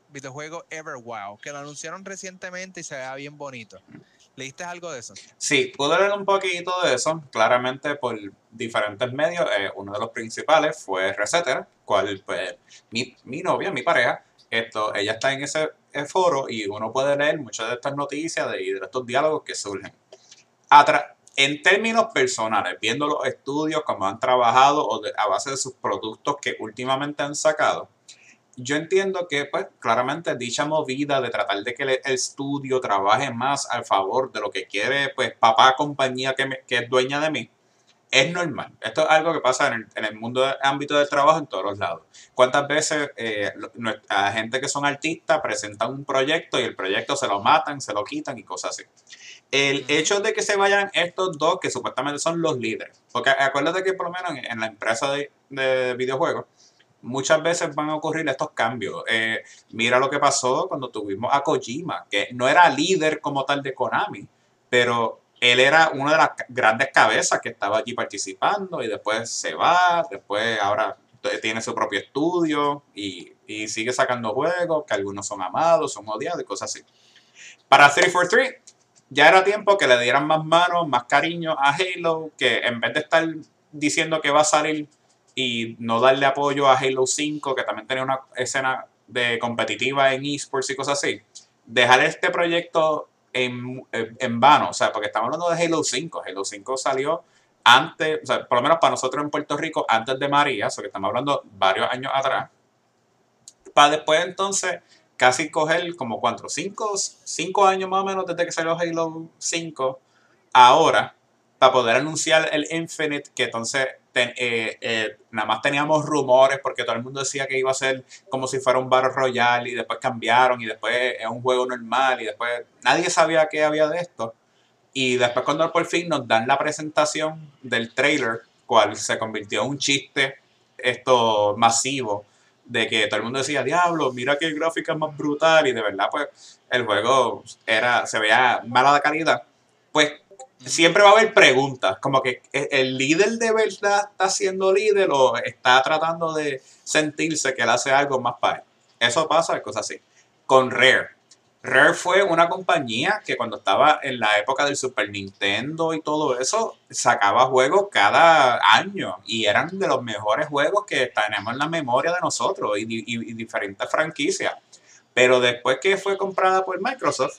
[SPEAKER 2] videojuego Everwild, que lo anunciaron recientemente y se veía bien bonito. ¿Leíste algo de eso?
[SPEAKER 1] Sí, pude leer un poquito de eso, claramente por diferentes medios. Eh, uno de los principales fue Resetter, cual pues mi, mi novia, mi pareja, esto, ella está en ese eh, foro y uno puede leer muchas de estas noticias de, y de estos diálogos que surgen. en términos personales, viendo los estudios, cómo han trabajado o a base de sus productos que últimamente han sacado, yo entiendo que, pues, claramente dicha movida de tratar de que el estudio trabaje más al favor de lo que quiere, pues, papá compañía que, que es dueña de mí, es normal. Esto es algo que pasa en el, en el mundo del ámbito del trabajo en todos los lados. ¿Cuántas veces eh, la gente que son artistas presentan un proyecto y el proyecto se lo matan, se lo quitan y cosas así? El hecho de que se vayan estos dos, que supuestamente son los líderes, porque acuérdate que por lo menos en, la empresa de, de videojuegos, muchas veces van a ocurrir estos cambios. Eh, mira lo que pasó cuando tuvimos a Kojima, que no era líder como tal de Konami, pero él era una de las grandes cabezas que estaba allí participando y después se va, después ahora tiene su propio estudio y, y sigue sacando juegos que algunos son amados, son odiados y cosas así. Para 343 ya era tiempo que le dieran más manos, más cariño a Halo, que en vez de estar diciendo que va a salir y no darle apoyo a Halo 5, que también tenía una escena de competitiva en esports y cosas así, dejar este proyecto en, en, vano, o sea, porque estamos hablando de Halo 5, Halo 5 salió antes, o sea, por lo menos para nosotros en Puerto Rico, antes de María, o sea, que estamos hablando varios años atrás, para después entonces casi coger como cuatro, cinco, cinco años más o menos desde que salió Halo 5, ahora, para poder anunciar el Infinite, que entonces eh, eh, nada más teníamos rumores porque todo el mundo decía que iba a ser como si fuera un Battle Royale y después cambiaron y después es un juego normal y después nadie sabía qué había de esto. Y después cuando por fin nos dan la presentación del trailer, cual se convirtió en un chiste esto masivo de que todo el mundo decía, diablo, mira qué gráfica más brutal y de verdad pues el juego era se veía mala de calidad. Pues siempre va a haber preguntas, como que el líder de verdad está siendo líder o está tratando de sentirse que él hace algo más para él. Eso pasa, cosas así. Con Rare. Rare fue una compañía que cuando estaba en la época del Super Nintendo y todo eso, sacaba juegos cada año y eran de los mejores juegos que tenemos en la memoria de nosotros y, y diferentes franquicias. Pero después que fue comprada por Microsoft,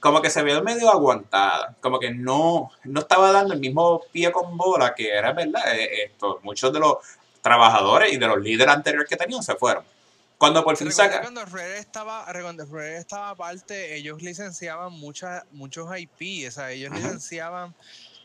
[SPEAKER 1] como que se vio medio aguantada, como que no, no estaba dando el mismo pie con bola que era verdad. Eh, esto, muchos de los trabajadores y de los líderes anteriores que tenían se fueron. Cuando por fin saca.
[SPEAKER 2] Cuando Rare estaba, cuando Rare estaba aparte, ellos licenciaban muchas, muchos IP, o sea, ellos licenciaban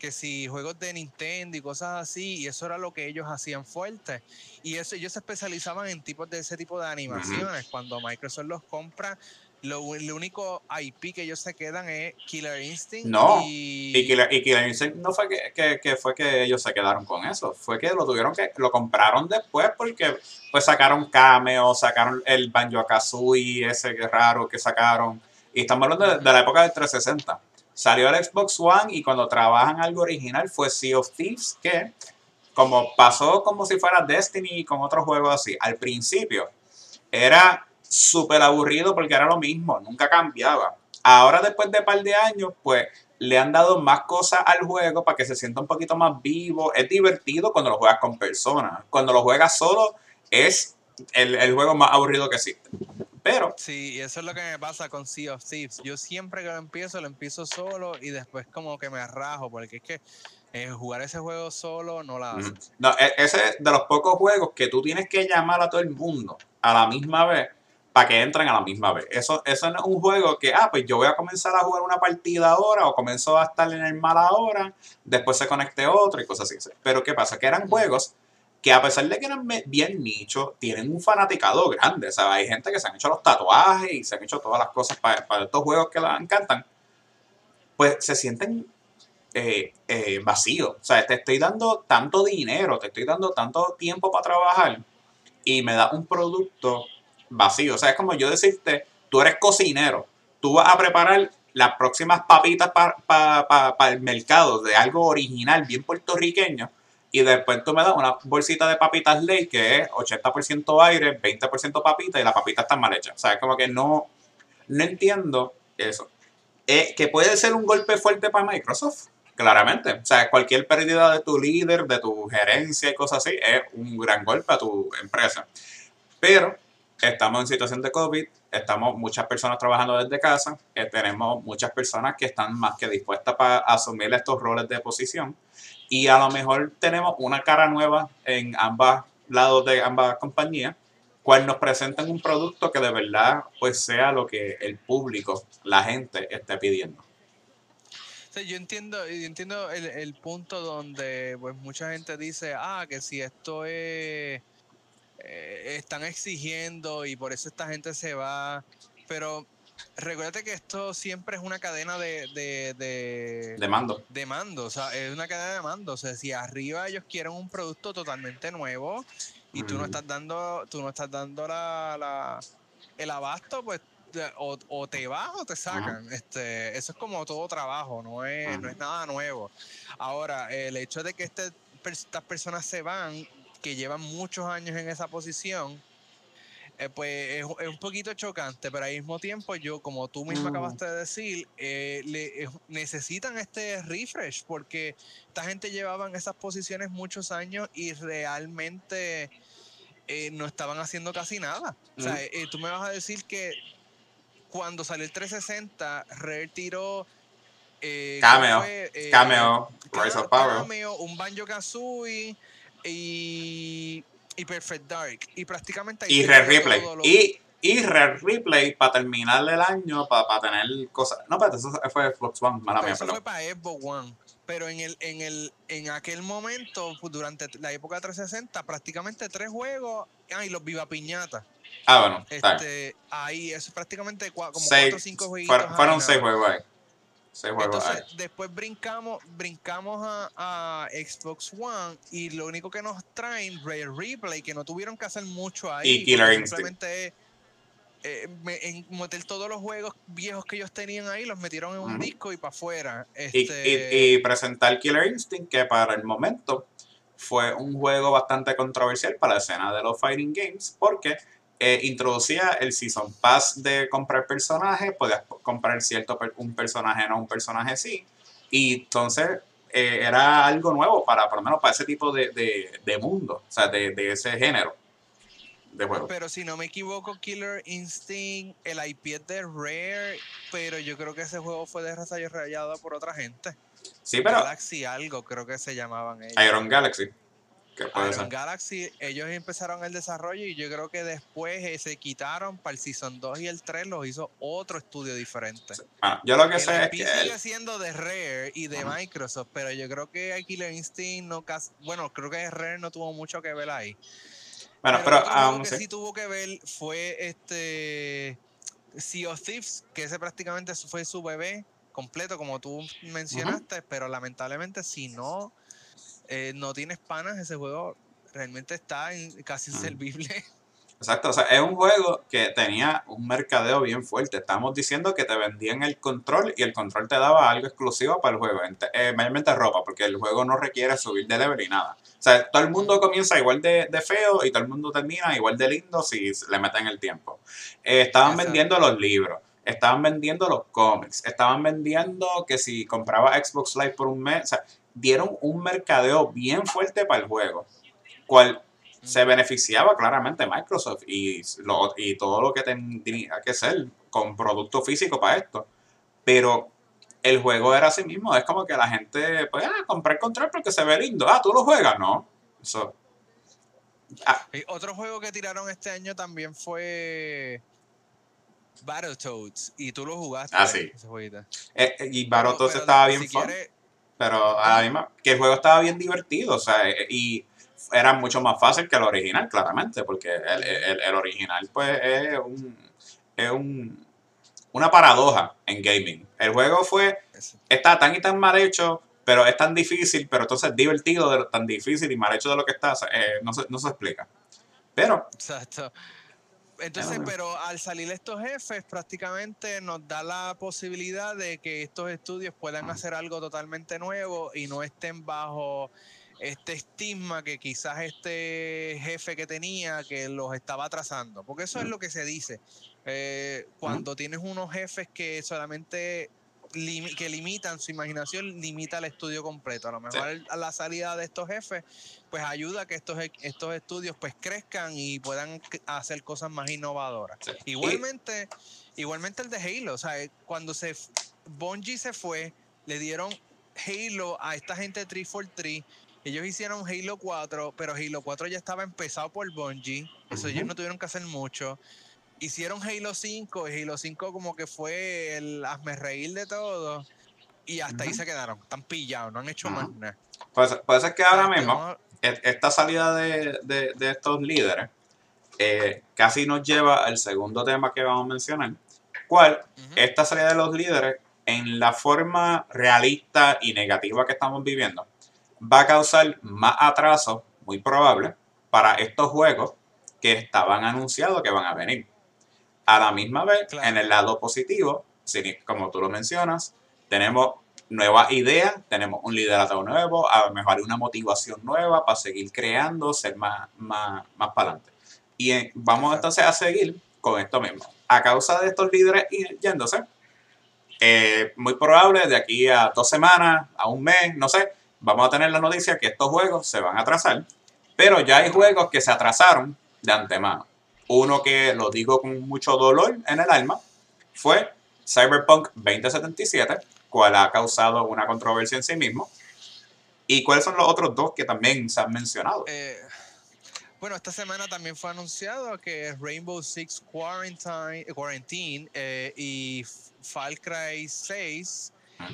[SPEAKER 2] que si juegos de Nintendo y cosas así, y eso era lo que ellos hacían fuerte. Y eso ellos se especializaban en tipos de ese tipo de animaciones. Cuando Microsoft los compra, lo, único IP que ellos se quedan es Killer Instinct.
[SPEAKER 1] No, y, Killer, Instinct no fue que, fue que ellos se quedaron con eso, fue que lo tuvieron que, lo compraron después porque pues sacaron Cameo, sacaron el Banjo Kazooie, ese que raro que sacaron. Y estamos hablando de, la época del 360. Salió el Xbox One y cuando trabajan algo original fue Sea of Thieves, que como pasó como si fuera Destiny con otros juegos así. Al principio era súper aburrido porque era lo mismo, nunca cambiaba. Ahora después de un par de años, pues le han dado más cosas al juego para que se sienta un poquito más vivo. Es divertido cuando lo juegas con personas. Cuando lo juegas solo es el, juego más aburrido que existe. Pero.
[SPEAKER 2] Sí, eso es lo que me pasa con Sea of Thieves. Yo siempre que lo empiezo, lo empiezo solo y después como que me rajo, porque es que eh, jugar ese juego solo no la haces.
[SPEAKER 1] No, e, ese es de los pocos juegos que tú tienes que llamar a todo el mundo a la misma vez para que entren a la misma vez. Eso, eso no es un juego que, ah, pues yo voy a comenzar a jugar una partida ahora o comenzó a estar en el mal ahora, después se conecte otro y cosas así. Pero ¿qué pasa? Que eran juegos que a pesar de que eran bien nicho, tienen un fanaticado grande. O sea, hay gente que se han hecho los tatuajes y se han hecho todas las cosas para, estos juegos que les encantan. Pues se sienten eh, eh, vacíos. O sea, te estoy dando tanto dinero, te estoy dando tanto tiempo para trabajar y me da un producto vacío. O sea, es como yo decirte, tú eres cocinero, tú vas a preparar las próximas papitas para el mercado de algo original, bien puertorriqueño, y después tú me das una bolsita de papitas ley que es 80% aire, 20% papita y la papita está mal hecha. O como que no, no entiendo eso. Eh, que puede ser un golpe fuerte para Microsoft, claramente. O sea, cualquier pérdida de tu líder, de tu gerencia y cosas así, es un gran golpe a tu empresa. Pero estamos en situación de COVID, estamos muchas personas trabajando desde casa, eh, tenemos muchas personas que están más que dispuestas para asumir estos roles de posición y a lo mejor tenemos una cara nueva en ambos lados de ambas compañías, cual nos presentan un producto que de verdad pues sea lo que el público, la gente esté pidiendo.
[SPEAKER 2] yo entiendo, entiendo el, el punto donde pues mucha gente dice, ah, que si esto es eh, están exigiendo y por eso esta gente se va. Pero recuérdate que esto siempre es una cadena de, de,
[SPEAKER 1] de, mando.
[SPEAKER 2] De mando, o sea, es una cadena de mando. O sea, si arriba ellos quieren un producto totalmente nuevo y tú no estás dando, tú no estás dando la, la el abasto, pues o, te vas o te sacan. Este, eso es como todo trabajo, no es, no es nada nuevo. Ahora, el hecho de que este, estas personas se van que llevan muchos años en esa posición, eh, pues es, un poquito chocante, pero al mismo tiempo yo, como tú mismo mm. acabaste de decir, eh, le, necesitan este refresh porque esta gente llevaba en esas posiciones muchos años y realmente eh, no estaban haciendo casi nada. O sea, mm. tú me vas a decir que cuando salió el 360, retiró...
[SPEAKER 1] cameo, cameo, Rise of Power.
[SPEAKER 2] Cameo, un Banjo Kazooie, y, y Perfect Dark. Y prácticamente...
[SPEAKER 1] Y Red Replay. Y, y Red Replay para terminar el año, para, para tener cosas... No, pero eso fue Xbox One, mala mía,
[SPEAKER 2] Eso fue para Xbox One. Pero en el, en el, en aquel momento, pues, durante la época 360, prácticamente tres juegos, ah, y los Viva Piñata.
[SPEAKER 1] Ah, bueno.
[SPEAKER 2] Este, ahí, eso es prácticamente como
[SPEAKER 1] seis,
[SPEAKER 2] cuatro o cinco.
[SPEAKER 1] Fueron, fueron seis juegos ahí.
[SPEAKER 2] Entonces,
[SPEAKER 1] ahí.
[SPEAKER 2] después brincamos, brincamos a, a Xbox One y lo único que nos traen Rare Replay, que no tuvieron que hacer mucho ahí.
[SPEAKER 1] Y Killer Instinct.
[SPEAKER 2] Eh, me- en meter todos los juegos viejos que ellos tenían ahí, los metieron en un disco y para afuera.
[SPEAKER 1] Y,
[SPEAKER 2] Este,
[SPEAKER 1] y- y presentar Killer Instinct, que para el momento fue un juego bastante controversial para la escena de los fighting games, porque eh, introducía el Season Pass de comprar personajes, podías comprar cierto per- un personaje no, un personaje sí, y entonces eh, era algo nuevo para, por lo menos para ese tipo de, de- de mundo, o sea, de, de ese género de juego.
[SPEAKER 2] Pero si no me equivoco, Killer Instinct, el IP es de Rare, pero yo creo que ese juego fue desarrollado por otra gente.
[SPEAKER 1] Sí, pero
[SPEAKER 2] Galaxy algo, creo que se llamaban ellos.
[SPEAKER 1] Iron Galaxy, que
[SPEAKER 2] Iron
[SPEAKER 1] ser.
[SPEAKER 2] Galaxy, ellos empezaron el desarrollo y yo creo que después eh, se quitaron para el Season 2 y el 3 los hizo otro estudio diferente.
[SPEAKER 1] Bueno, yo lo que
[SPEAKER 2] El
[SPEAKER 1] sé es que...
[SPEAKER 2] sigue siendo de Rare y de. Microsoft, pero yo creo que Killer Instinct no bueno, creo que Rare no tuvo mucho que ver ahí.
[SPEAKER 1] Bueno, pero
[SPEAKER 2] juego
[SPEAKER 1] aún
[SPEAKER 2] que
[SPEAKER 1] sí.
[SPEAKER 2] sí tuvo que ver fue este Sea of Thieves, que ese prácticamente fue su bebé completo, como tú mencionaste, pero lamentablemente si no, eh, no tienes panas, ese juego realmente está casi
[SPEAKER 1] Ujú.
[SPEAKER 2] inservible.
[SPEAKER 1] Exacto, o sea, es un juego que tenía un mercadeo bien fuerte. Estamos diciendo que te vendían el control y el control te daba algo exclusivo para el juego, eh, mayormente ropa, porque el juego no requiere subir de level y nada. O sea, todo el mundo comienza igual de, de feo y todo el mundo termina igual de lindo si le meten el tiempo. Eh, estaban
[SPEAKER 2] Exacto.
[SPEAKER 1] vendiendo los libros, estaban vendiendo los cómics, estaban vendiendo que si compraba Xbox Live por un mes, o sea, dieron un mercadeo bien fuerte para el juego, cual se beneficiaba claramente Microsoft y, lo- y todo lo que tenía que ser con producto físico para esto. Pero el juego era así mismo, es como que la gente, pues, ah, compré el control porque se ve lindo. Ah, tú lo juegas, no. Eso. Ah,
[SPEAKER 2] Y otro juego que tiraron este año también fue Battletoads, y tú lo jugaste.
[SPEAKER 1] Ah, sí.
[SPEAKER 2] ese
[SPEAKER 1] eh, eh, y Battletoads
[SPEAKER 2] pero
[SPEAKER 1] estaba
[SPEAKER 2] si
[SPEAKER 1] bien fun,
[SPEAKER 2] quieres-
[SPEAKER 1] pero a la misma, que el juego estaba bien divertido, o sea, eh, y era mucho más fácil que el original, claramente, porque el, el- el original, pues, es un, es un, una paradoja en gaming. El juego fue está tan y tan mal hecho, pero es tan difícil, pero entonces divertido de lo tan difícil y mal hecho de lo que está, o sea, eh, no, se, no se explica. Pero,
[SPEAKER 2] Exacto. Entonces, pero al salir estos jefes, prácticamente nos da la posibilidad de que estos estudios puedan hacer algo totalmente nuevo y no estén bajo este estigma que quizás este jefe que tenía que los estaba atrasando. Porque eso es lo que se dice. Eh, cuando tienes unos jefes que solamente que limitan su imaginación, limita el estudio completo. A lo mejor a la salida de estos jefes, pues ayuda a que estos, e- estos estudios pues crezcan y puedan hacer cosas más innovadoras.
[SPEAKER 1] sí. Y-
[SPEAKER 2] Igualmente, igualmente el de Halo, o sea, eh, cuando se Bungie se fue, le dieron Halo a esta gente de 343. Ellos hicieron Halo 4, pero Halo 4 ya estaba empezado por Bungie. Eso ellos no tuvieron que hacer mucho. Hicieron Halo 5 y Halo 5 como que fue el hazme reír de todo. Y hasta ahí se quedaron. Están pillados, no han hecho más nada.
[SPEAKER 1] pues, puede ser que ahora mismo, esta salida de, de- de estos líderes eh, casi nos lleva al segundo tema que vamos a mencionar, cual esta salida de los líderes, en la forma realista y negativa que estamos viviendo, va a causar más atraso, muy probable, para estos juegos que estaban anunciados que van a venir. A la misma vez,
[SPEAKER 2] Claro.
[SPEAKER 1] en el lado positivo, si- como tú lo mencionas, tenemos nuevas ideas, tenemos un liderato nuevo, a lo mejor una motivación nueva para seguir creando, ser más, más, más para adelante. Y eh, vamos entonces a seguir con esto mismo. A causa de estos líderes yéndose, eh, muy probable de aquí a dos semanas, a un mes, no sé, vamos a tener la noticia que estos juegos se van a atrasar, pero ya hay juegos que se atrasaron de antemano. Uno que lo digo con mucho dolor en el alma fue Cyberpunk 2077, cual ha causado una controversia en sí mismo. ¿Y cuáles son los otros dos que también se han mencionado?
[SPEAKER 2] Eh, bueno, esta semana también fue anunciado que Rainbow Six Quarantine, eh, Quarantine eh, y Far Cry 6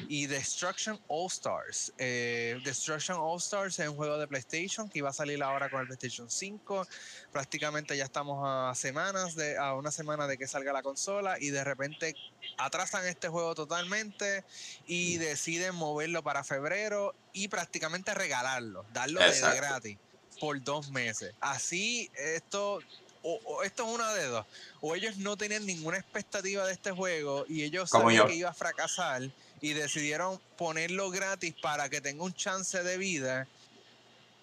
[SPEAKER 2] y Destruction All Stars. Eh, Destruction All Stars es un juego de PlayStation que iba a salir ahora con el PlayStation 5. Prácticamente ya estamos a semanas de a una semana de que salga la consola y de repente atrasan este juego totalmente y deciden moverlo para febrero y prácticamente regalarlo, darlo de gratis por dos meses. Así esto o, esto es una de dos. O ellos no tenían ninguna expectativa de este juego y ellos sabían que iba a fracasar y decidieron ponerlo gratis para que tenga un chance de vida.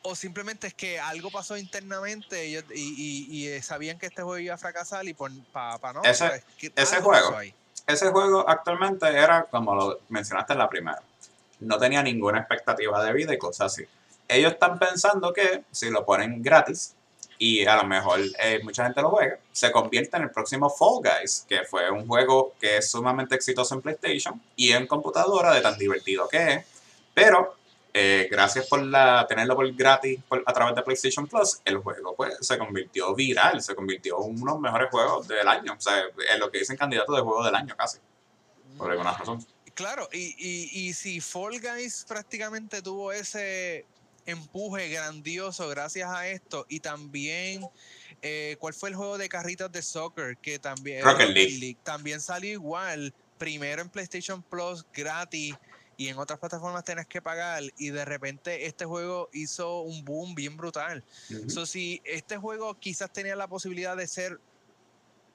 [SPEAKER 2] O simplemente es que algo pasó internamente y, y, eh, sabían que este juego iba a fracasar y para no.
[SPEAKER 1] Ese,
[SPEAKER 2] pues,
[SPEAKER 1] ese juego. Ese juego actualmente era como lo mencionaste en la primera. No tenía ninguna expectativa de vida y cosas así. Ellos están pensando que si lo ponen gratis, y a lo mejor eh, mucha gente lo juega, se convierte en el próximo Fall Guys, que fue un juego que es sumamente exitoso en PlayStation y en computadora de tan divertido que es, pero eh, gracias por la, tenerlo por gratis a través de PlayStation Plus, el juego pues se convirtió viral, se convirtió en uno de los mejores juegos del año, o sea, es lo que dicen candidato de juego del año casi, por alguna razón.
[SPEAKER 2] Claro, y, y, y si Fall Guys prácticamente tuvo ese empuje grandioso gracias a esto. Y también, eh, ¿cuál fue el juego de carritos de soccer? Que también,
[SPEAKER 1] Rocket League.
[SPEAKER 2] también salió igual. Primero en PlayStation Plus gratis y en otras plataformas tenés que pagar y de repente este juego hizo un boom bien brutal. Uh si este juego quizás tenía la posibilidad de ser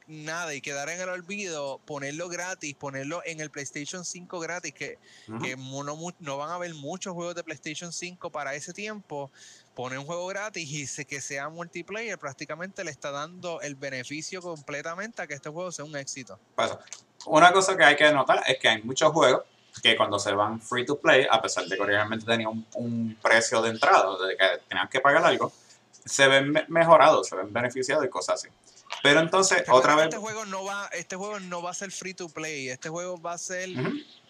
[SPEAKER 2] nada y quedar en el olvido, ponerlo gratis, ponerlo en el PlayStation 5 gratis, que, no, van a haber muchos juegos de PlayStation 5 para ese tiempo, pone un juego gratis y se, que sea multiplayer, prácticamente le está dando el beneficio completamente a que este juego sea un éxito.
[SPEAKER 1] una cosa que hay que notar es que hay muchos juegos que cuando se van free to play, a pesar de que originalmente tenía un, precio de entrada, de que tenían que pagar algo, se ven mejorados, se ven beneficiados y cosas así. Pero entonces, otra vez.
[SPEAKER 2] Este juego, no va, este juego no va a ser free to play. Este juego va a ser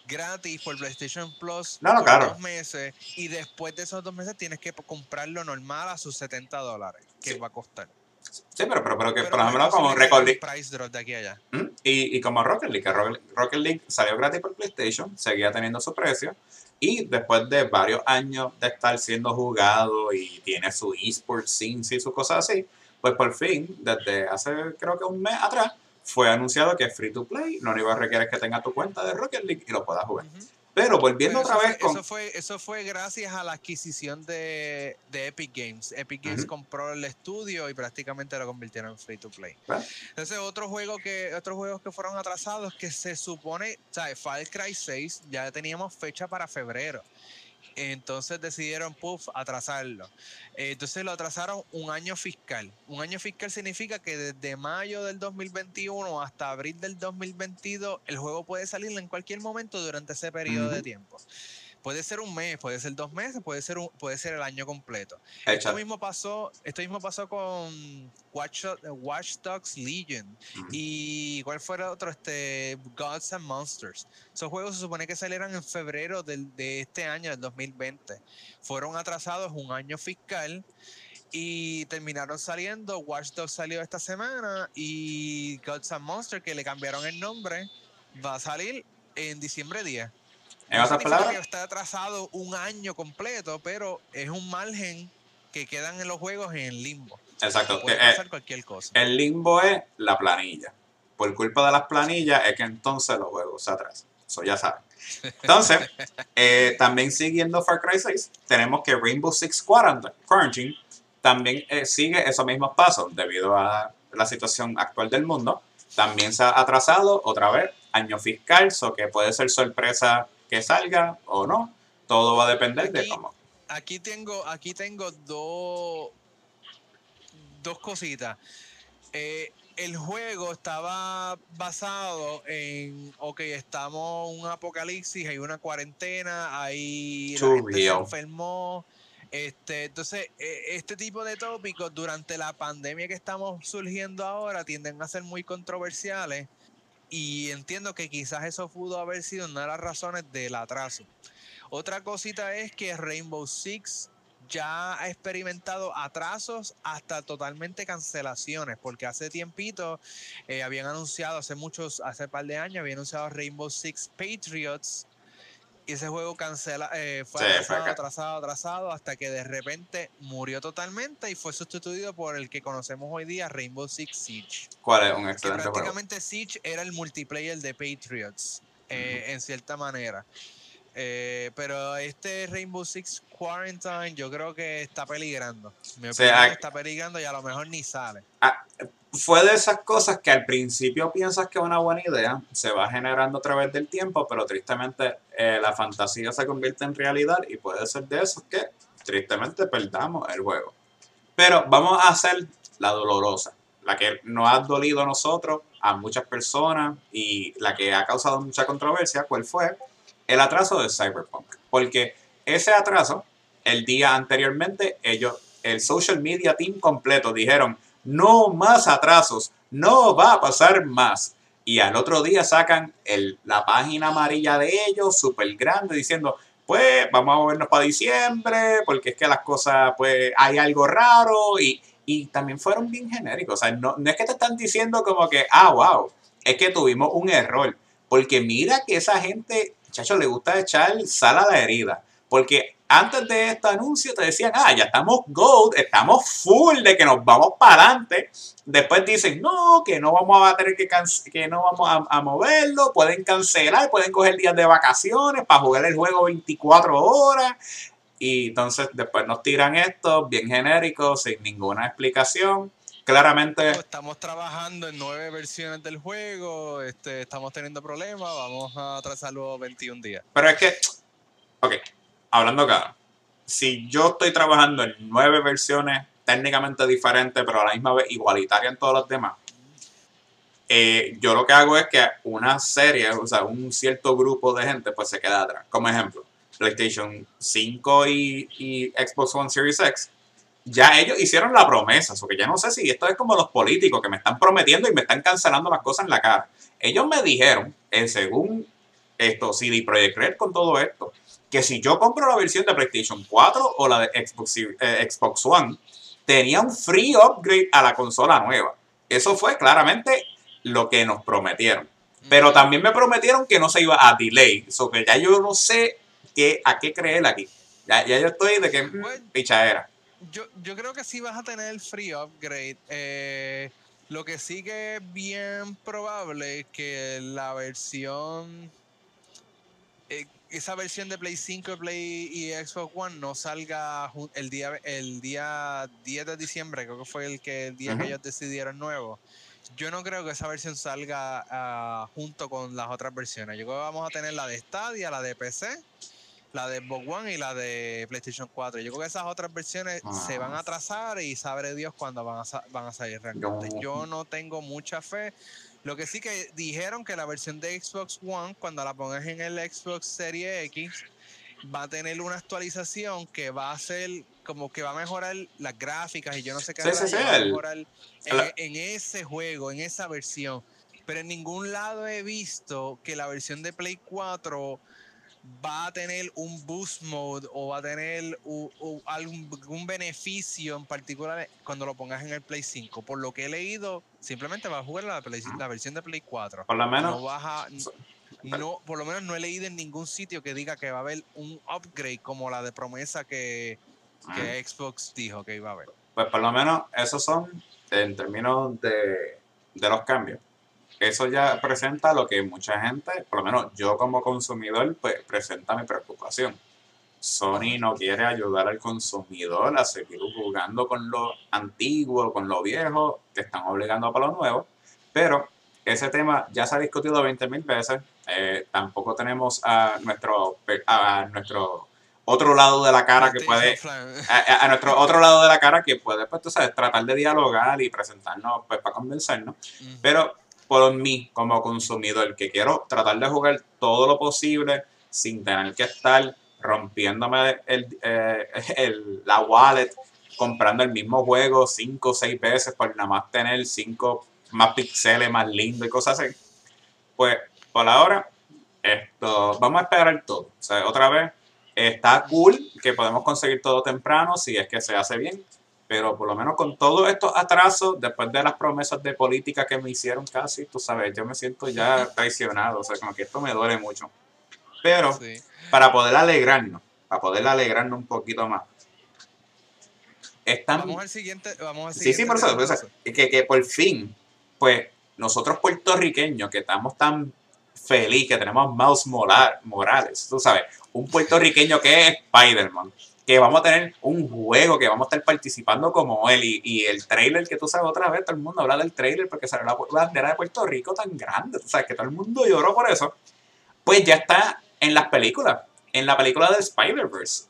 [SPEAKER 2] gratis por PlayStation Plus
[SPEAKER 1] por
[SPEAKER 2] dos meses. Y después de esos dos meses tienes que comprarlo normal a sus 70 dólares, que va a costar.
[SPEAKER 1] Sí, pero, pero, pero que, por ejemplo, como League.
[SPEAKER 2] Price drop de aquí allá.
[SPEAKER 1] Y, y como Rocket League, que Rocket League salió gratis por PlayStation, seguía teniendo su precio. Y después de varios años de estar siendo jugado y tiene su esports scenes y sus cosas así, pues por fin, desde hace creo que un mes atrás, fue anunciado que es free to play, lo único que requiere es que tengas tu cuenta de Rocket League y lo puedas jugar. Pero volviendo otra vez
[SPEAKER 2] con... Eso fue, eso fue gracias a la adquisición de, Epic Games. Epic Games compró el estudio y prácticamente lo convirtieron en free to play. Entonces, otro juego que, otros juegos que fueron atrasados que se supone, o sea, Far Cry 6 ya teníamos fecha para febrero. Entonces decidieron, puff, atrasarlo. Entonces lo atrasaron un año fiscal. Un año fiscal significa que desde mayo del 2021 hasta abril del 2022 el juego puede salir en cualquier momento durante ese periodo de tiempo. Puede ser un mes, puede ser dos meses, puede ser un, puede ser el año completo. Esto mismo pasó, esto mismo pasó con Watch, Dogs Legion y cuál fue el otro, este Gods and Monsters. Esos juegos se supone que salieron en febrero del, de este año, del 2020. Fueron atrasados un año fiscal y terminaron saliendo. Watch Dogs salió esta semana y Gods and Monsters, que le cambiaron el nombre, va a salir en diciembre 10.
[SPEAKER 1] En otras palabras.
[SPEAKER 2] Está atrasado un año completo, pero es un margen que quedan en los juegos en limbo.
[SPEAKER 1] Exacto.
[SPEAKER 2] Puede eh, cualquier cosa.
[SPEAKER 1] El limbo es la planilla. Por culpa de las planillas es que entonces los juegos se atrasan. Eso ya saben. Entonces, eh, también siguiendo Far Cry 6, tenemos que Rainbow Six Quarantine también eh, sigue esos mismos pasos debido a la situación actual del mundo. También se ha atrasado otra vez año fiscal, eso que puede ser sorpresa que salga o no. Todo va a depender de cómo.
[SPEAKER 2] Aquí tengo, aquí tengo dos, dos cositas. Eh, el juego estaba basado en, ok, estamos en un apocalipsis, hay una cuarentena, hay la gente se enfermó. Este, entonces, e, este tipo de tópicos durante la pandemia que estamos surgiendo ahora tienden a ser muy controversiales y entiendo que quizás eso pudo haber sido una de las razones del atraso. Otra cosita es que Rainbow Six ya ha experimentado atrasos hasta totalmente cancelaciones, porque hace tiempito eh, habían anunciado, hace muchos, hace par de años, habían anunciado Rainbow Six Patriots, y ese juego cancela, eh, fue
[SPEAKER 1] Sí,
[SPEAKER 2] atrasado, atrasado, atrasado, hasta que de repente murió totalmente y fue sustituido por el que conocemos hoy día, Rainbow Six Siege.
[SPEAKER 1] ¿Cuál es un
[SPEAKER 2] Que
[SPEAKER 1] excelente juego?
[SPEAKER 2] prácticamente Siege era el multiplayer de Patriots, eh, en cierta manera. Eh, pero este Rainbow Six Quarantine yo creo que está peligrando. Mi
[SPEAKER 1] O sea,
[SPEAKER 2] opinión
[SPEAKER 1] hay-
[SPEAKER 2] está peligrando y a lo mejor ni sale.
[SPEAKER 1] Fue de esas cosas que al principio piensas que es una buena idea, se va generando a través del tiempo, pero tristemente eh, la fantasía se convierte en realidad y puede ser de esos que tristemente perdamos el juego. Pero vamos a hacer la dolorosa, la que nos ha dolido a nosotros, a muchas personas y la que ha causado mucha controversia, ¿cuál fue? El atraso de Cyberpunk. Porque ese atraso, el día anteriormente, ellos, el social media team completo dijeron, no más atrasos, no va a pasar más. Y al otro día sacan el, la página amarilla de ellos, súper grande, diciendo, pues vamos a movernos para diciembre, porque es que las cosas, pues hay algo raro y, y también fueron bien genéricos. O sea, no, no es que te están diciendo como que, ah, wow, es que tuvimos un error. Porque mira que esa gente, chacho, le gusta echar sal a la herida. Porque antes de este anuncio te decían, ah, ya estamos gold, estamos full de que nos vamos para adelante. Después dicen, no, que no vamos a tener que, que no vamos a, a moverlo, pueden cancelar, pueden coger días de vacaciones para jugar el juego 24 horas. Y entonces después nos tiran esto bien genérico, sin ninguna explicación. Claramente,
[SPEAKER 2] Estamos trabajando en nueve versiones del juego, este, estamos teniendo problemas, vamos a atrasarlo 21 días.
[SPEAKER 1] pero es que, ok, hablando acá, si yo estoy trabajando en nueve versiones técnicamente diferentes, pero a la misma vez igualitarias en todos los demás, eh, yo lo que hago es que una serie, o sea, un cierto grupo de gente, pues se queda atrás. Como ejemplo, PlayStation 5 y, Xbox One Series X, ya ellos hicieron la promesa, o que ya no sé si esto es como los políticos que me están prometiendo y me están cancelando las cosas en la cara. Ellos me dijeron, eh, según esto, CD Projekt Red con todo esto, que si yo compro la versión de PlayStation 4 o la de Xbox, eh, Xbox One, tenía un free upgrade a la consola nueva. Eso fue claramente lo que nos prometieron. Pero también me prometieron que no se iba a delay. So que ya yo no sé qué, a qué creer aquí. Ya, ya yo estoy de que mm,
[SPEAKER 2] Bueno.
[SPEAKER 1] pichadera.
[SPEAKER 2] Yo, yo creo que sí vas a tener el free upgrade. eh, lo que sí que es bien probable que la versión. Esa versión de Play 5, Play y Xbox One no salga el día, el día 10 de diciembre, creo que fue el, que, el día
[SPEAKER 1] Ujú.
[SPEAKER 2] que ellos decidieron nuevo. Yo no creo que esa versión salga ah, junto con las otras versiones. Yo creo que vamos a tener la de Stadia, la de PC, la de Xbox One y la de PlayStation 4. Yo creo que esas otras versiones se van a
[SPEAKER 1] Ah.
[SPEAKER 2] atrasar y sabré Dios cuándo van a, sa- van a salir realmente.
[SPEAKER 1] Yo
[SPEAKER 2] no tengo mucha fe. Lo que sí que dijeron que la versión de Xbox One, cuando la pongas en el Xbox Series X, va a tener una actualización que va a ser como que va a mejorar las gráficas y yo no sé qué
[SPEAKER 1] Sí, sí,
[SPEAKER 2] rayos,
[SPEAKER 1] sí,
[SPEAKER 2] va a
[SPEAKER 1] el-
[SPEAKER 2] mejorar en,
[SPEAKER 1] la-
[SPEAKER 2] en ese juego, en esa versión. Pero en ningún lado he visto que la versión de Play 4 va a tener un boost mode o va a tener u- u- algún, algún beneficio en particular cuando lo pongas en el Play 5. Por lo que he leído, simplemente vas a jugar la, Play- la versión de Play 4.
[SPEAKER 1] Por lo menos,
[SPEAKER 2] No vas a- no, por lo menos no he leído en ningún sitio que diga que va a haber un upgrade como la de promesa que, que Xbox dijo que iba a haber.
[SPEAKER 1] pues por lo menos esos son en términos de, de los cambios. Eso ya presenta lo que mucha gente, por lo menos yo como consumidor, pues presenta mi preocupación. Sony no quiere ayudar al consumidor a seguir jugando con lo antiguo, con lo viejo, que están obligando para lo nuevo. Pero ese tema ya se ha discutido 20.000 veces. Eh, tampoco tenemos a nuestro, a nuestro otro lado de la cara que puede a, a- a nuestro otro lado de la cara que puede, pues, tú sabes, tratar de dialogar y presentarnos, pues, para convencernos. Pero por mí, como consumidor, que quiero tratar de jugar todo lo posible sin tener que estar rompiéndome el, eh, el- la wallet, comprando el mismo juego cinco o seis veces por nada más tener cinco más píxeles más lindos y cosas así. Pues, por ahora, esto, vamos a esperar todo. O sea, otra vez, está cool que podemos conseguir todo temprano si es que se hace bien, pero por lo menos con todos estos atrasos, después de las promesas de política que me hicieron casi, tú sabes, yo me siento ya traicionado, o sea, como que esto me duele mucho. Pero para poder alegrarnos, para poder alegrarnos un poquito más.
[SPEAKER 2] Están, vamos al siguiente. Vamos al
[SPEAKER 1] siguiente sí, sí, por eso. que, que por fin, pues nosotros puertorriqueños que estamos tan feliz que tenemos Mouse Morales, tú sabes, un puertorriqueño que es Spider-Man, que vamos a tener un juego, que vamos a estar participando como él y, el trailer que tú sabes otra vez, todo el mundo habla del trailer porque salió la bandera de Puerto Rico tan grande, tú sabes que todo el mundo lloró por eso, pues ya está en las películas, en la película de Spider-Verse.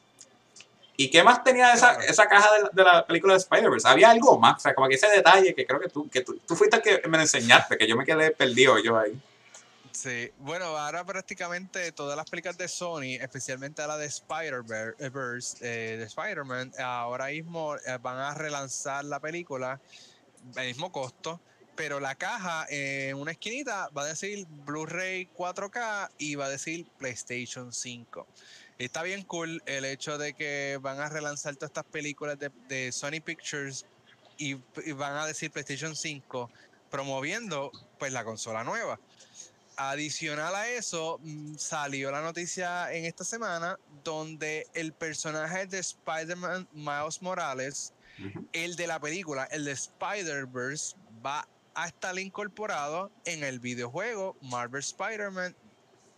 [SPEAKER 1] ¿Y qué más tenía esa, esa caja de la, película de Spider-Verse? Había algo más, o sea, como que ese detalle que creo que tú, que tú, tú fuiste el que me enseñaste, que yo me quedé perdido yo ahí.
[SPEAKER 2] Sí, bueno, ahora prácticamente todas las películas de Sony, especialmente la de Spider-Verse, eh, de Spider-Man, ahora mismo eh, van a relanzar la película, el mismo costo, pero la caja en una esquinita va a decir Blu-ray 4K y va a decir PlayStation 5. Está bien cool el hecho de que van a relanzar todas estas películas de, Sony Pictures y, y, van a decir PlayStation 5 promoviendo pues la consola nueva. Adicional a eso, mm, salió la noticia en esta semana donde el personaje de Spider-Man Miles Morales, el de la película, el de Spider-Verse, va a estar incorporado en el videojuego Marvel Spider-Man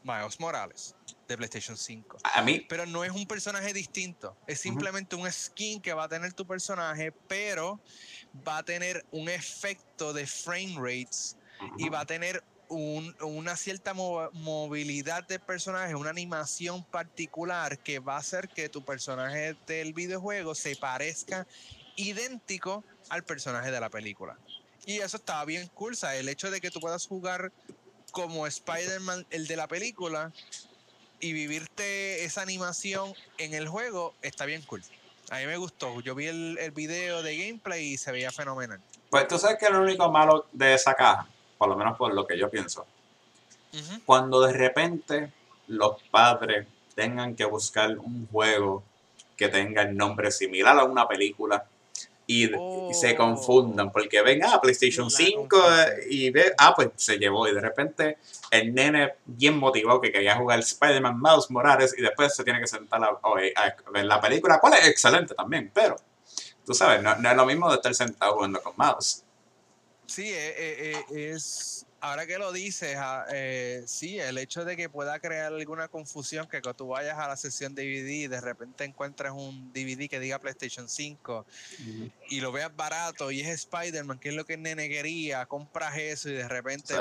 [SPEAKER 2] Miles Morales de PlayStation 5.
[SPEAKER 1] A mí.
[SPEAKER 2] Pero no es un personaje distinto. Es simplemente un skin que va a tener tu personaje, pero va a tener un efecto de frame rates y va a tener una cierta movilidad de personaje, una animación particular que va a hacer que tu personaje del videojuego se parezca idéntico al personaje de la película. Y eso estaba bien cool, el hecho de que tú puedas jugar como Spider-Man, el de la película, y vivirte esa animación en el juego, está bien cool. A mí me gustó. Yo vi el, el video de gameplay y se veía fenomenal.
[SPEAKER 1] Pues tú sabes que lo único malo de esa caja por lo menos por lo que yo pienso. Cuando de repente los padres tengan que buscar un juego que tenga el nombre similar a una película y, se oh. confundan porque ven, ah, PlayStation 5 eh, y ve, ah, pues se llevó y de repente el nene bien motivado que quería jugar Spider-Man Mouse Morales y después se tiene que sentar a, ver la película, cual es excelente también, pero tú sabes, no, no es lo mismo de estar sentado jugando con mouse.
[SPEAKER 2] Sí, eh, eh, eh, es, ahora que lo dices, ah, sí, el hecho de que pueda crear alguna confusión, que cuando tú vayas a la sesión DVD y de repente encuentres un DVD que diga PlayStation 5 y lo veas barato y es Spider-Man, que es lo que el nene quería, compras eso y de repente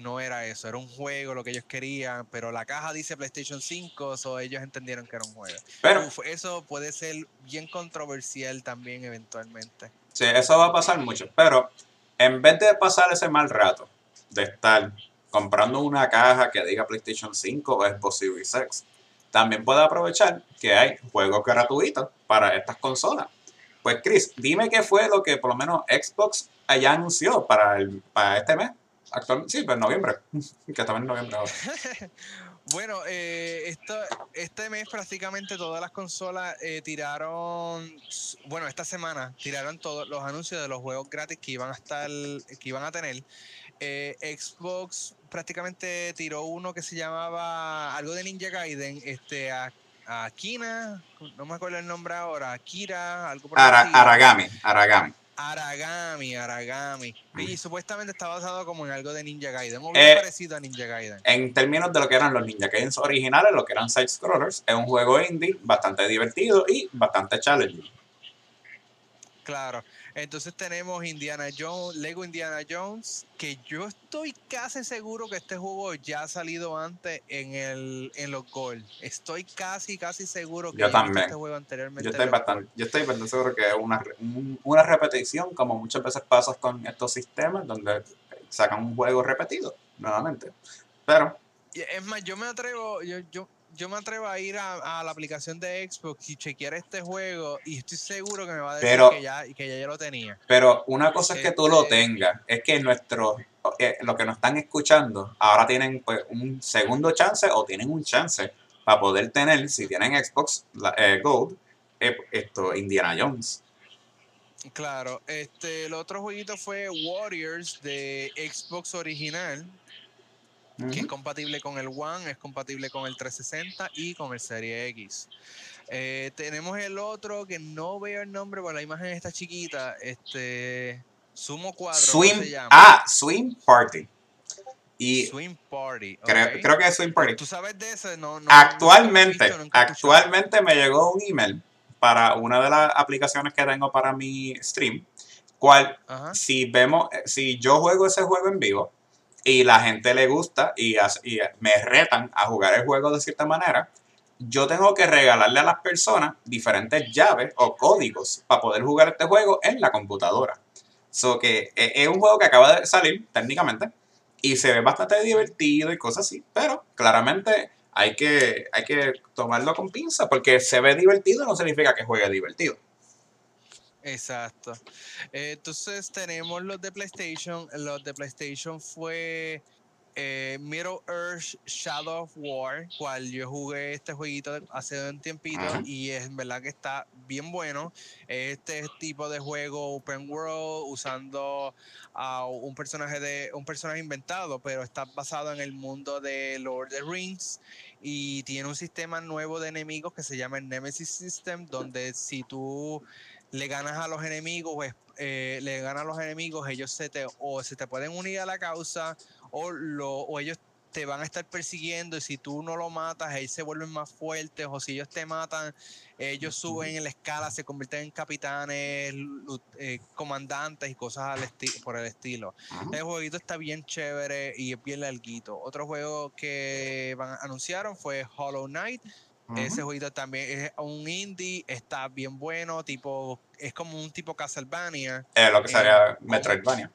[SPEAKER 2] no era eso, era un juego lo que ellos querían, pero la caja dice PlayStation 5, o ellos entendieron que era un juego. Pero eso puede ser bien controversial también eventualmente.
[SPEAKER 1] Sí, eso va a pasar mucho, pero en vez de pasar ese mal rato de estar comprando una caja que diga PlayStation 5 o Xbox Series X, también puede aprovechar que hay juegos gratuitos para estas consolas. Pues Chris, dime qué fue lo que por lo menos Xbox allá anunció para, el, este mes. Actualmente, sí, pues noviembre, que estamos en noviembre ahora.
[SPEAKER 2] Bueno, eh, esto, este mes prácticamente todas las consolas eh, tiraron, bueno, esta semana tiraron todos los anuncios de los juegos gratis que iban a estar, que iban a tener. Eh, Xbox prácticamente tiró uno que se llamaba algo de Ninja Gaiden, este, a, Akina, no me acuerdo el nombre ahora, Akira, algo por
[SPEAKER 1] Aragami, Aragami.
[SPEAKER 2] Aragami, Aragami. Y supuestamente está basado como en algo de Ninja Gaiden, muy eh, parecido a Ninja Gaiden.
[SPEAKER 1] En términos de lo que eran los Ninja Gaiden originales, lo que eran side scrollers, es un juego indie bastante divertido y bastante challenging.
[SPEAKER 2] Claro. Entonces tenemos Indiana Jones, Lego Indiana Jones, que yo estoy casi seguro que este juego ya ha salido antes en el en los Gold. Estoy casi, casi seguro que
[SPEAKER 1] yo también. este juego anteriormente. Yo estoy, bastante, yo estoy bastante seguro que es una, una repetición, como muchas veces pasa con estos sistemas, donde sacan un juego repetido, nuevamente. Pero...
[SPEAKER 2] Es más, yo me atrevo, yo, yo, yo me atrevo a ir a, la aplicación de Xbox y chequear este juego y estoy seguro que me va a decir que, ya, que ya yo lo tenía.
[SPEAKER 1] Pero una cosa es que tú lo este tengas, es que nuestro, eh, lo que nos están escuchando ahora tienen pues, un segundo chance o tienen un chance para poder tener, si tienen Xbox eh, Gold, eh, esto, Indiana Jones.
[SPEAKER 2] Claro, este, el otro jueguito fue Warriors de Xbox original, que es compatible con el One, es compatible con el 360 y con el Serie X. Eh, tenemos el otro que no veo el nombre, porque la imagen está chiquita. Este. Sumo 4.
[SPEAKER 1] Swim, Ah, Swim Party. Y
[SPEAKER 2] Swim Party.
[SPEAKER 1] Creo, que es Swim Party.
[SPEAKER 2] ¿Tú sabes de ese? No,
[SPEAKER 1] actualmente, actualmente me llegó un email para una de las aplicaciones que tengo para mi stream. Cual, si vemos, si yo juego ese juego en vivo y la gente le gusta y, y me retan a jugar el juego de cierta manera, yo tengo que regalarle a las personas diferentes llaves o códigos para poder jugar este juego en la computadora. So que e, es un juego que acaba de salir técnicamente y se ve bastante divertido y cosas así, pero claramente hay que, hay que tomarlo con pinza porque se ve divertido no significa que juegue divertido.
[SPEAKER 2] Exacto. Eh, entonces tenemos los de PlayStation. Los de PlayStation fue eh, Middle Earth Shadow of War, cual yo jugué este jueguito hace un tiempito y es verdad que está bien bueno. Este tipo de juego open world usando a un personaje de un personaje inventado, pero está basado en el mundo de Lord of the Rings y tiene un sistema nuevo de enemigos que se llama el Nemesis System, donde si tú le ganas a los enemigos, pues, eh, le ganas a los enemigos, ellos se te o se te pueden unir a la causa o, lo, o ellos te van a estar persiguiendo y si tú no lo matas, ellos se vuelven más fuertes o si ellos te matan, ellos suben en la escala, se convierten en capitanes, eh, comandantes y cosas al por el estilo. El jueguito está bien chévere y es bien larguito. Otro juego que van, anunciaron fue Hollow Knight. Ese jueguito también es un indie, está bien bueno, tipo, es como un tipo Castlevania.
[SPEAKER 1] Es lo que sería Metroidvania.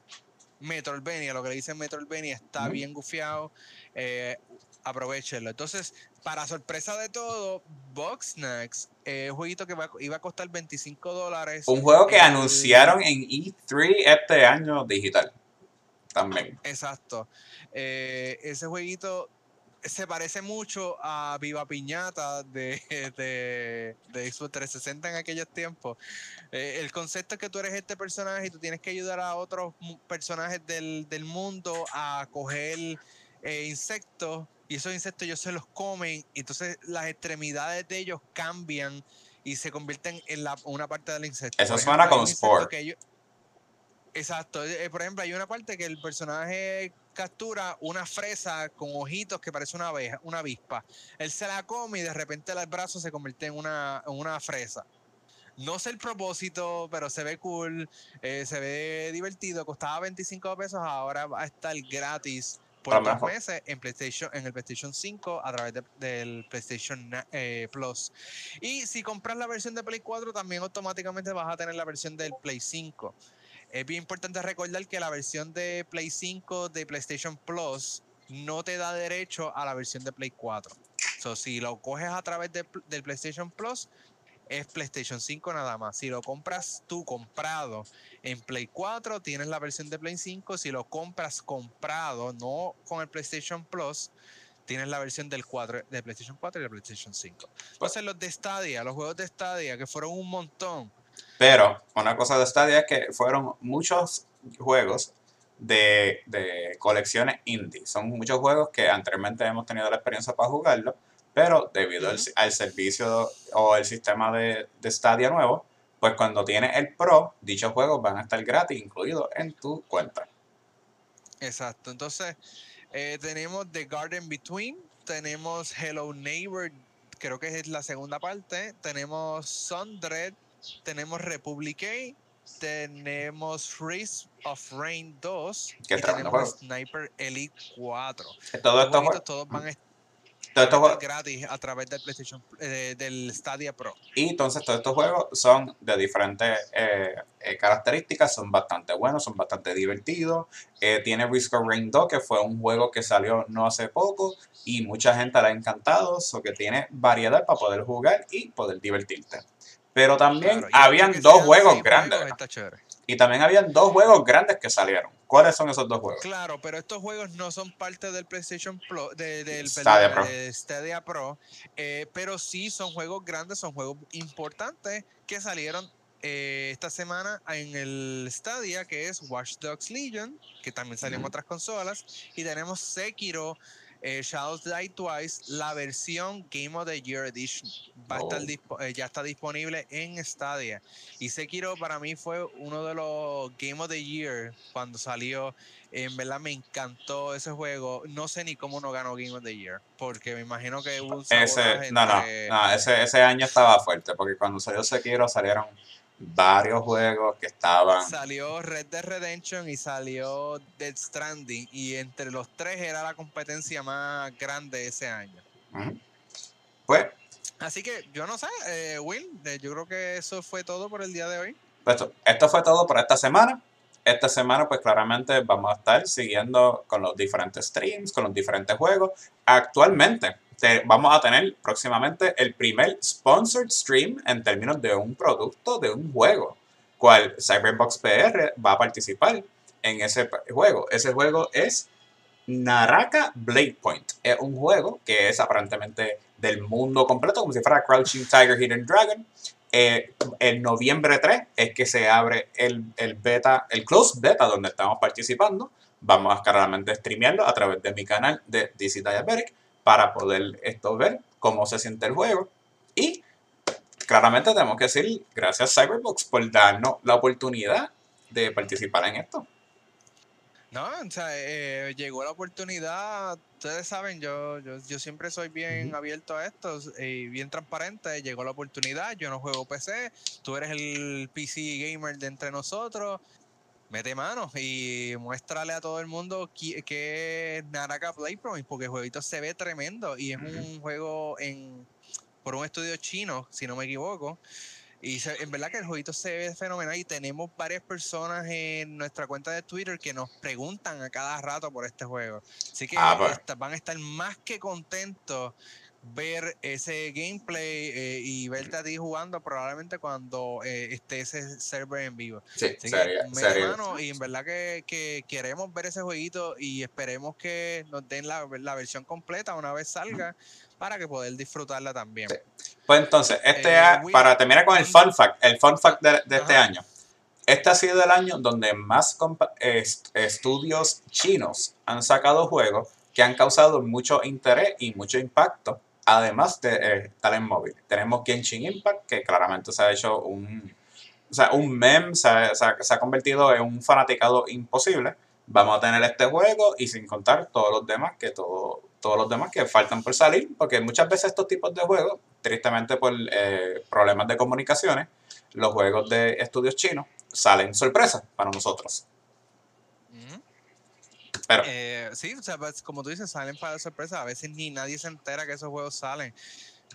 [SPEAKER 2] Metroidvania, lo que le dicen Metroidvania, está bien gufiado. Eh, aprovechenlo. Entonces, para sorpresa de todo, Box Snacks, eh, un jueguito que iba a costar 25 dólares.
[SPEAKER 1] Un juego que anunciaron en E3 este año digital. También.
[SPEAKER 2] Exacto. Eh, ese jueguito se parece mucho a Viva Piñata de, de, de Xbox 360 en aquellos tiempos. Eh, el concepto es que tú eres este personaje y tú tienes que ayudar a otros personajes del, mundo a coger eh, insectos y esos insectos ellos se los comen y entonces las extremidades de ellos cambian y se convierten en la, una parte del insecto.
[SPEAKER 1] Eso suena como sport.
[SPEAKER 2] Exacto. Eh, por ejemplo, hay una parte que el personaje captura una fresa con ojitos que parece una abeja, una avispa. Él se la come y de repente el brazo se convierte en una, una fresa. No sé el propósito, pero se ve cool, eh, se ve divertido. Costaba 25 pesos, ahora va a estar gratis por dos meses en PlayStation, en el PlayStation 5 a través del PlayStation eh, Plus. Y si compras la versión de Play 4, también automáticamente vas a tener la versión del Play 5. Es bien importante recordar que la versión de Play 5 de PlayStation Plus no te da derecho a la versión de Play 4. So, si lo coges a través de, del PlayStation Plus, es PlayStation 5 nada más. Si lo compras tú comprado en Play 4, tienes la versión de Play 5. Si lo compras comprado, no con el PlayStation Plus, tienes la versión del 4, de PlayStation 4 y de PlayStation 5. Entonces los de Stadia, los juegos de Stadia, que fueron un montón,
[SPEAKER 1] pero una cosa de Stadia es que fueron muchos juegos de, colecciones indie. Son muchos juegos que anteriormente hemos tenido la experiencia para jugarlo, pero debido al, servicio o el sistema de, de Stadia nuevo, pues cuando tienes el Pro, dichos juegos van a estar gratis, incluidos en tu cuenta.
[SPEAKER 2] Exacto. Entonces, eh, tenemos The Garden Between, tenemos Hello Neighbor, creo que es la segunda parte, tenemos Sundred, tenemos Republic tenemos Freeze of Rain 2 y tenemos Sniper Elite 4.
[SPEAKER 1] Todo esto
[SPEAKER 2] todos van a estar gratis a través del PlayStation eh, del Stadia Pro.
[SPEAKER 1] Y entonces todos estos juegos son de diferentes eh, eh, características, son bastante buenos, son bastante divertidos. tiene Risk of Rain 2, que fue un juego que salió no hace poco y mucha gente le ha encantado, o que tiene variedad para poder jugar y poder divertirte. Pero también habían dos juegos grandes. y también habían dos juegos grandes que salieron. ¿Cuáles son esos dos juegos?
[SPEAKER 2] Claro, pero estos juegos no son parte del PlayStation Pro, del Stadia Pro, eh, pero sí son juegos grandes, son juegos importantes que salieron eh, esta semana en el Stadia, que es Watch Dogs Legion, que también salió en otras consolas, y tenemos Sekiro eh, Shadows Die Twice, la versión Game of the Year Edition. Va a estar
[SPEAKER 1] Oh.
[SPEAKER 2] eh, ya está disponible en Stadia. Y Sekiro para mí fue uno de los Game of the Year cuando salió. En verdad me encantó ese juego. No sé ni cómo no ganó Game of the Year. Porque me imagino que hubo un
[SPEAKER 1] Ese, no, no, no, ese, ese año estaba fuerte, porque cuando salió Sekiro salieron varios juegos que estaban...
[SPEAKER 2] Salió Red Dead Redemption y salió Dead Stranding. Y entre los tres era la competencia más grande ese año.
[SPEAKER 1] Pues,
[SPEAKER 2] Así que yo no sé, eh, Will, eh, yo creo que eso fue todo por el día de hoy.
[SPEAKER 1] pues esto, esto fue todo por esta semana. Esta semana, pues claramente vamos a estar siguiendo con los diferentes streams, con los diferentes juegos. Actualmente, vamos a tener próximamente el primer sponsored stream en términos de un producto, de un juego, cual Cyberbox PR va a participar en ese juego. Ese juego es Naraka Blade Point. Es un juego que es aparentemente del mundo completo, como si fuera Crouching Tiger, Hidden Dragon. Eh, el noviembre 3 es que se abre el, el beta, el closed beta donde estamos participando. Vamos a claramente streamearlo a través de mi canal de DC Diabetic para poder esto ver cómo se siente el juego. Y claramente tenemos que decir gracias Cyberbox por darnos la oportunidad de participar en esto.
[SPEAKER 2] No, o sea, eh, llegó la oportunidad, ustedes saben, yo, yo, yo siempre soy bien abierto a esto y bien transparente, llegó la oportunidad, yo no juego PC, tú eres el PC gamer de entre nosotros, mete manos y muéstrale a todo el mundo que es Naraka Play Promise, porque el jueguito se ve tremendo y es un juego en por un estudio chino, si no me equivoco. Y se- en verdad que el jueguito se ve fenomenal y tenemos varias personas en nuestra cuenta de Twitter que nos preguntan a cada rato por este juego. Así que
[SPEAKER 1] Ah, pues.
[SPEAKER 2] van a estar más que contentos ver ese gameplay eh, y verte a ti jugando probablemente cuando eh, esté ese server en vivo.
[SPEAKER 1] Sí,
[SPEAKER 2] Así
[SPEAKER 1] sería,
[SPEAKER 2] que, mete
[SPEAKER 1] sería-
[SPEAKER 2] mano, y en verdad que, que queremos ver ese jueguito y esperemos que nos den la, la versión completa una vez salga para que poder disfrutarla también.
[SPEAKER 1] Sí. Pues entonces, este
[SPEAKER 2] Eh,
[SPEAKER 1] a- para terminar con el fun fact, el fun fact de, de este año. Este ha sido el año donde más est- estudios chinos han sacado juegos que han causado mucho interés y mucho impacto, además de eh, en móvil. Tenemos Genshin Impact, que claramente se ha hecho un, o sea, un meme, se ha convertido en un fanaticado imposible. Vamos a tener este juego y sin contar todos los demás que todo, todos los demás que faltan por salir, porque muchas veces estos tipos de juegos, tristemente por eh, problemas de comunicaciones, los juegos de estudios chinos salen sorpresas para nosotros.
[SPEAKER 2] Eh, sí, o sea, pues, como tú dices, salen para sorpresa. A veces ni nadie se entera que esos juegos salen.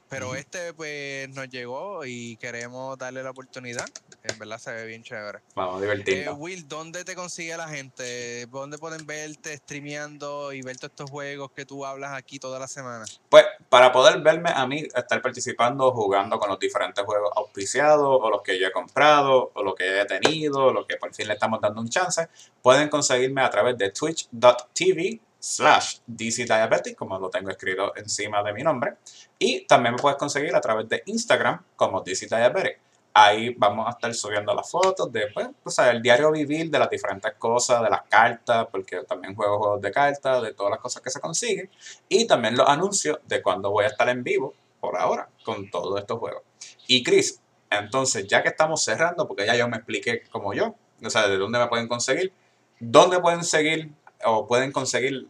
[SPEAKER 2] Pero este, pues, nos llegó y queremos darle la oportunidad. En verdad se ve bien chévere.
[SPEAKER 1] vamos a
[SPEAKER 2] Eh. Will, ¿dónde te consigue la gente? ¿Dónde pueden verte streameando y ver todos estos juegos que tú hablas aquí toda la semana?
[SPEAKER 1] Pues para poder verme a mí estar participando, jugando con los diferentes juegos auspiciados, o los que yo he comprado, o los que he tenido, o los que por fin le estamos dando un chance, pueden conseguirme a través de twitch.tv slash DC Diabetic, como lo tengo escrito encima de mi nombre. Y también me puedes conseguir a través de Instagram como DC Diabetic. Ahí vamos a estar subiendo las fotos de, pues, o sea, el diario vivir de las diferentes cosas, de las cartas, porque también juego juegos de cartas, de todas las cosas que se consiguen. Y también los anuncios de cuando voy a estar en vivo, por ahora, con todos estos juegos. Y Chris, entonces, ya que estamos cerrando, porque ya yo me expliqué como yo, o sea, de dónde me pueden conseguir, dónde pueden seguir o pueden conseguir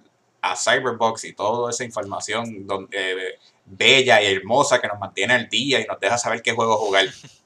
[SPEAKER 1] a Cyberbox y toda esa información don- eh, bella y hermosa que nos mantiene al día y nos deja saber qué juego jugar.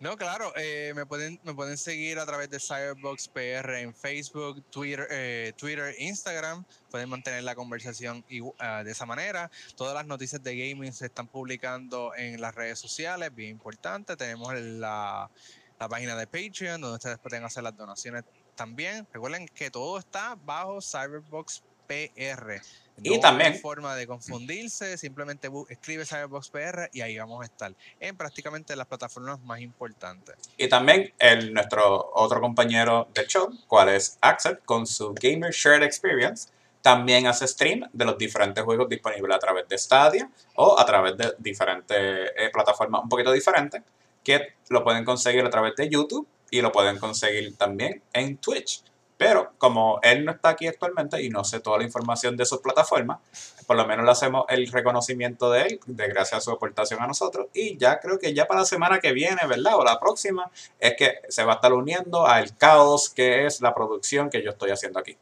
[SPEAKER 2] No, claro, eh, me, pueden, me pueden seguir a través de Cyberbox PR en Facebook, Twitter, eh, Twitter, Instagram. Pueden mantener la conversación igu- ah, de esa manera. Todas las noticias de gaming se están publicando en las redes sociales, bien importante. Tenemos la, la página de Patreon, donde ustedes pueden hacer las donaciones también. Recuerden que todo está bajo Cyberbox PR.
[SPEAKER 1] Y también-
[SPEAKER 2] hay forma de confundirse, simplemente escribe Cyberbox PR y ahí vamos a estar en prácticamente las plataformas más importantes.
[SPEAKER 1] Y también el, nuestro otro compañero del show, cual es Axel, con su Gamer Shared Experience, también hace stream de los diferentes juegos disponibles a través de Stadia o a través de diferentes eh, plataformas un poquito diferentes. que lo pueden conseguir a través de YouTube y lo pueden conseguir también en Twitch. Pero como él no está aquí actualmente y no sé toda la información de sus plataformas, por lo menos le hacemos el reconocimiento de él, de gracias a su aportación a nosotros. Y ya creo que ya para la semana que viene, ¿verdad? O la próxima, es que se va a estar uniendo al caos que es la producción que yo estoy haciendo aquí.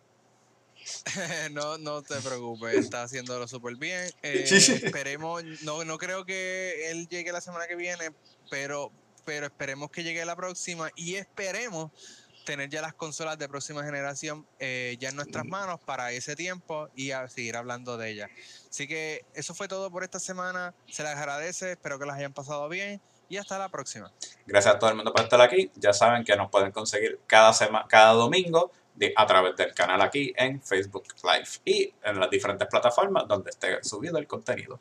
[SPEAKER 2] no, no te preocupes, está haciéndolo súper bien. Eh, esperemos, no, no creo que él llegue la semana que viene, pero, pero esperemos que llegue la próxima y esperemos tener ya las consolas de próxima generación eh, ya en nuestras manos para ese tiempo y a seguir hablando de ellas. Así que eso fue todo por esta semana. Se les agradece, espero que las hayan pasado bien y hasta la próxima.
[SPEAKER 1] Gracias a todo el mundo por estar aquí. Ya saben que nos pueden conseguir cada, semana, cada domingo a través del canal aquí en Facebook Live y en las diferentes plataformas donde esté subido el contenido.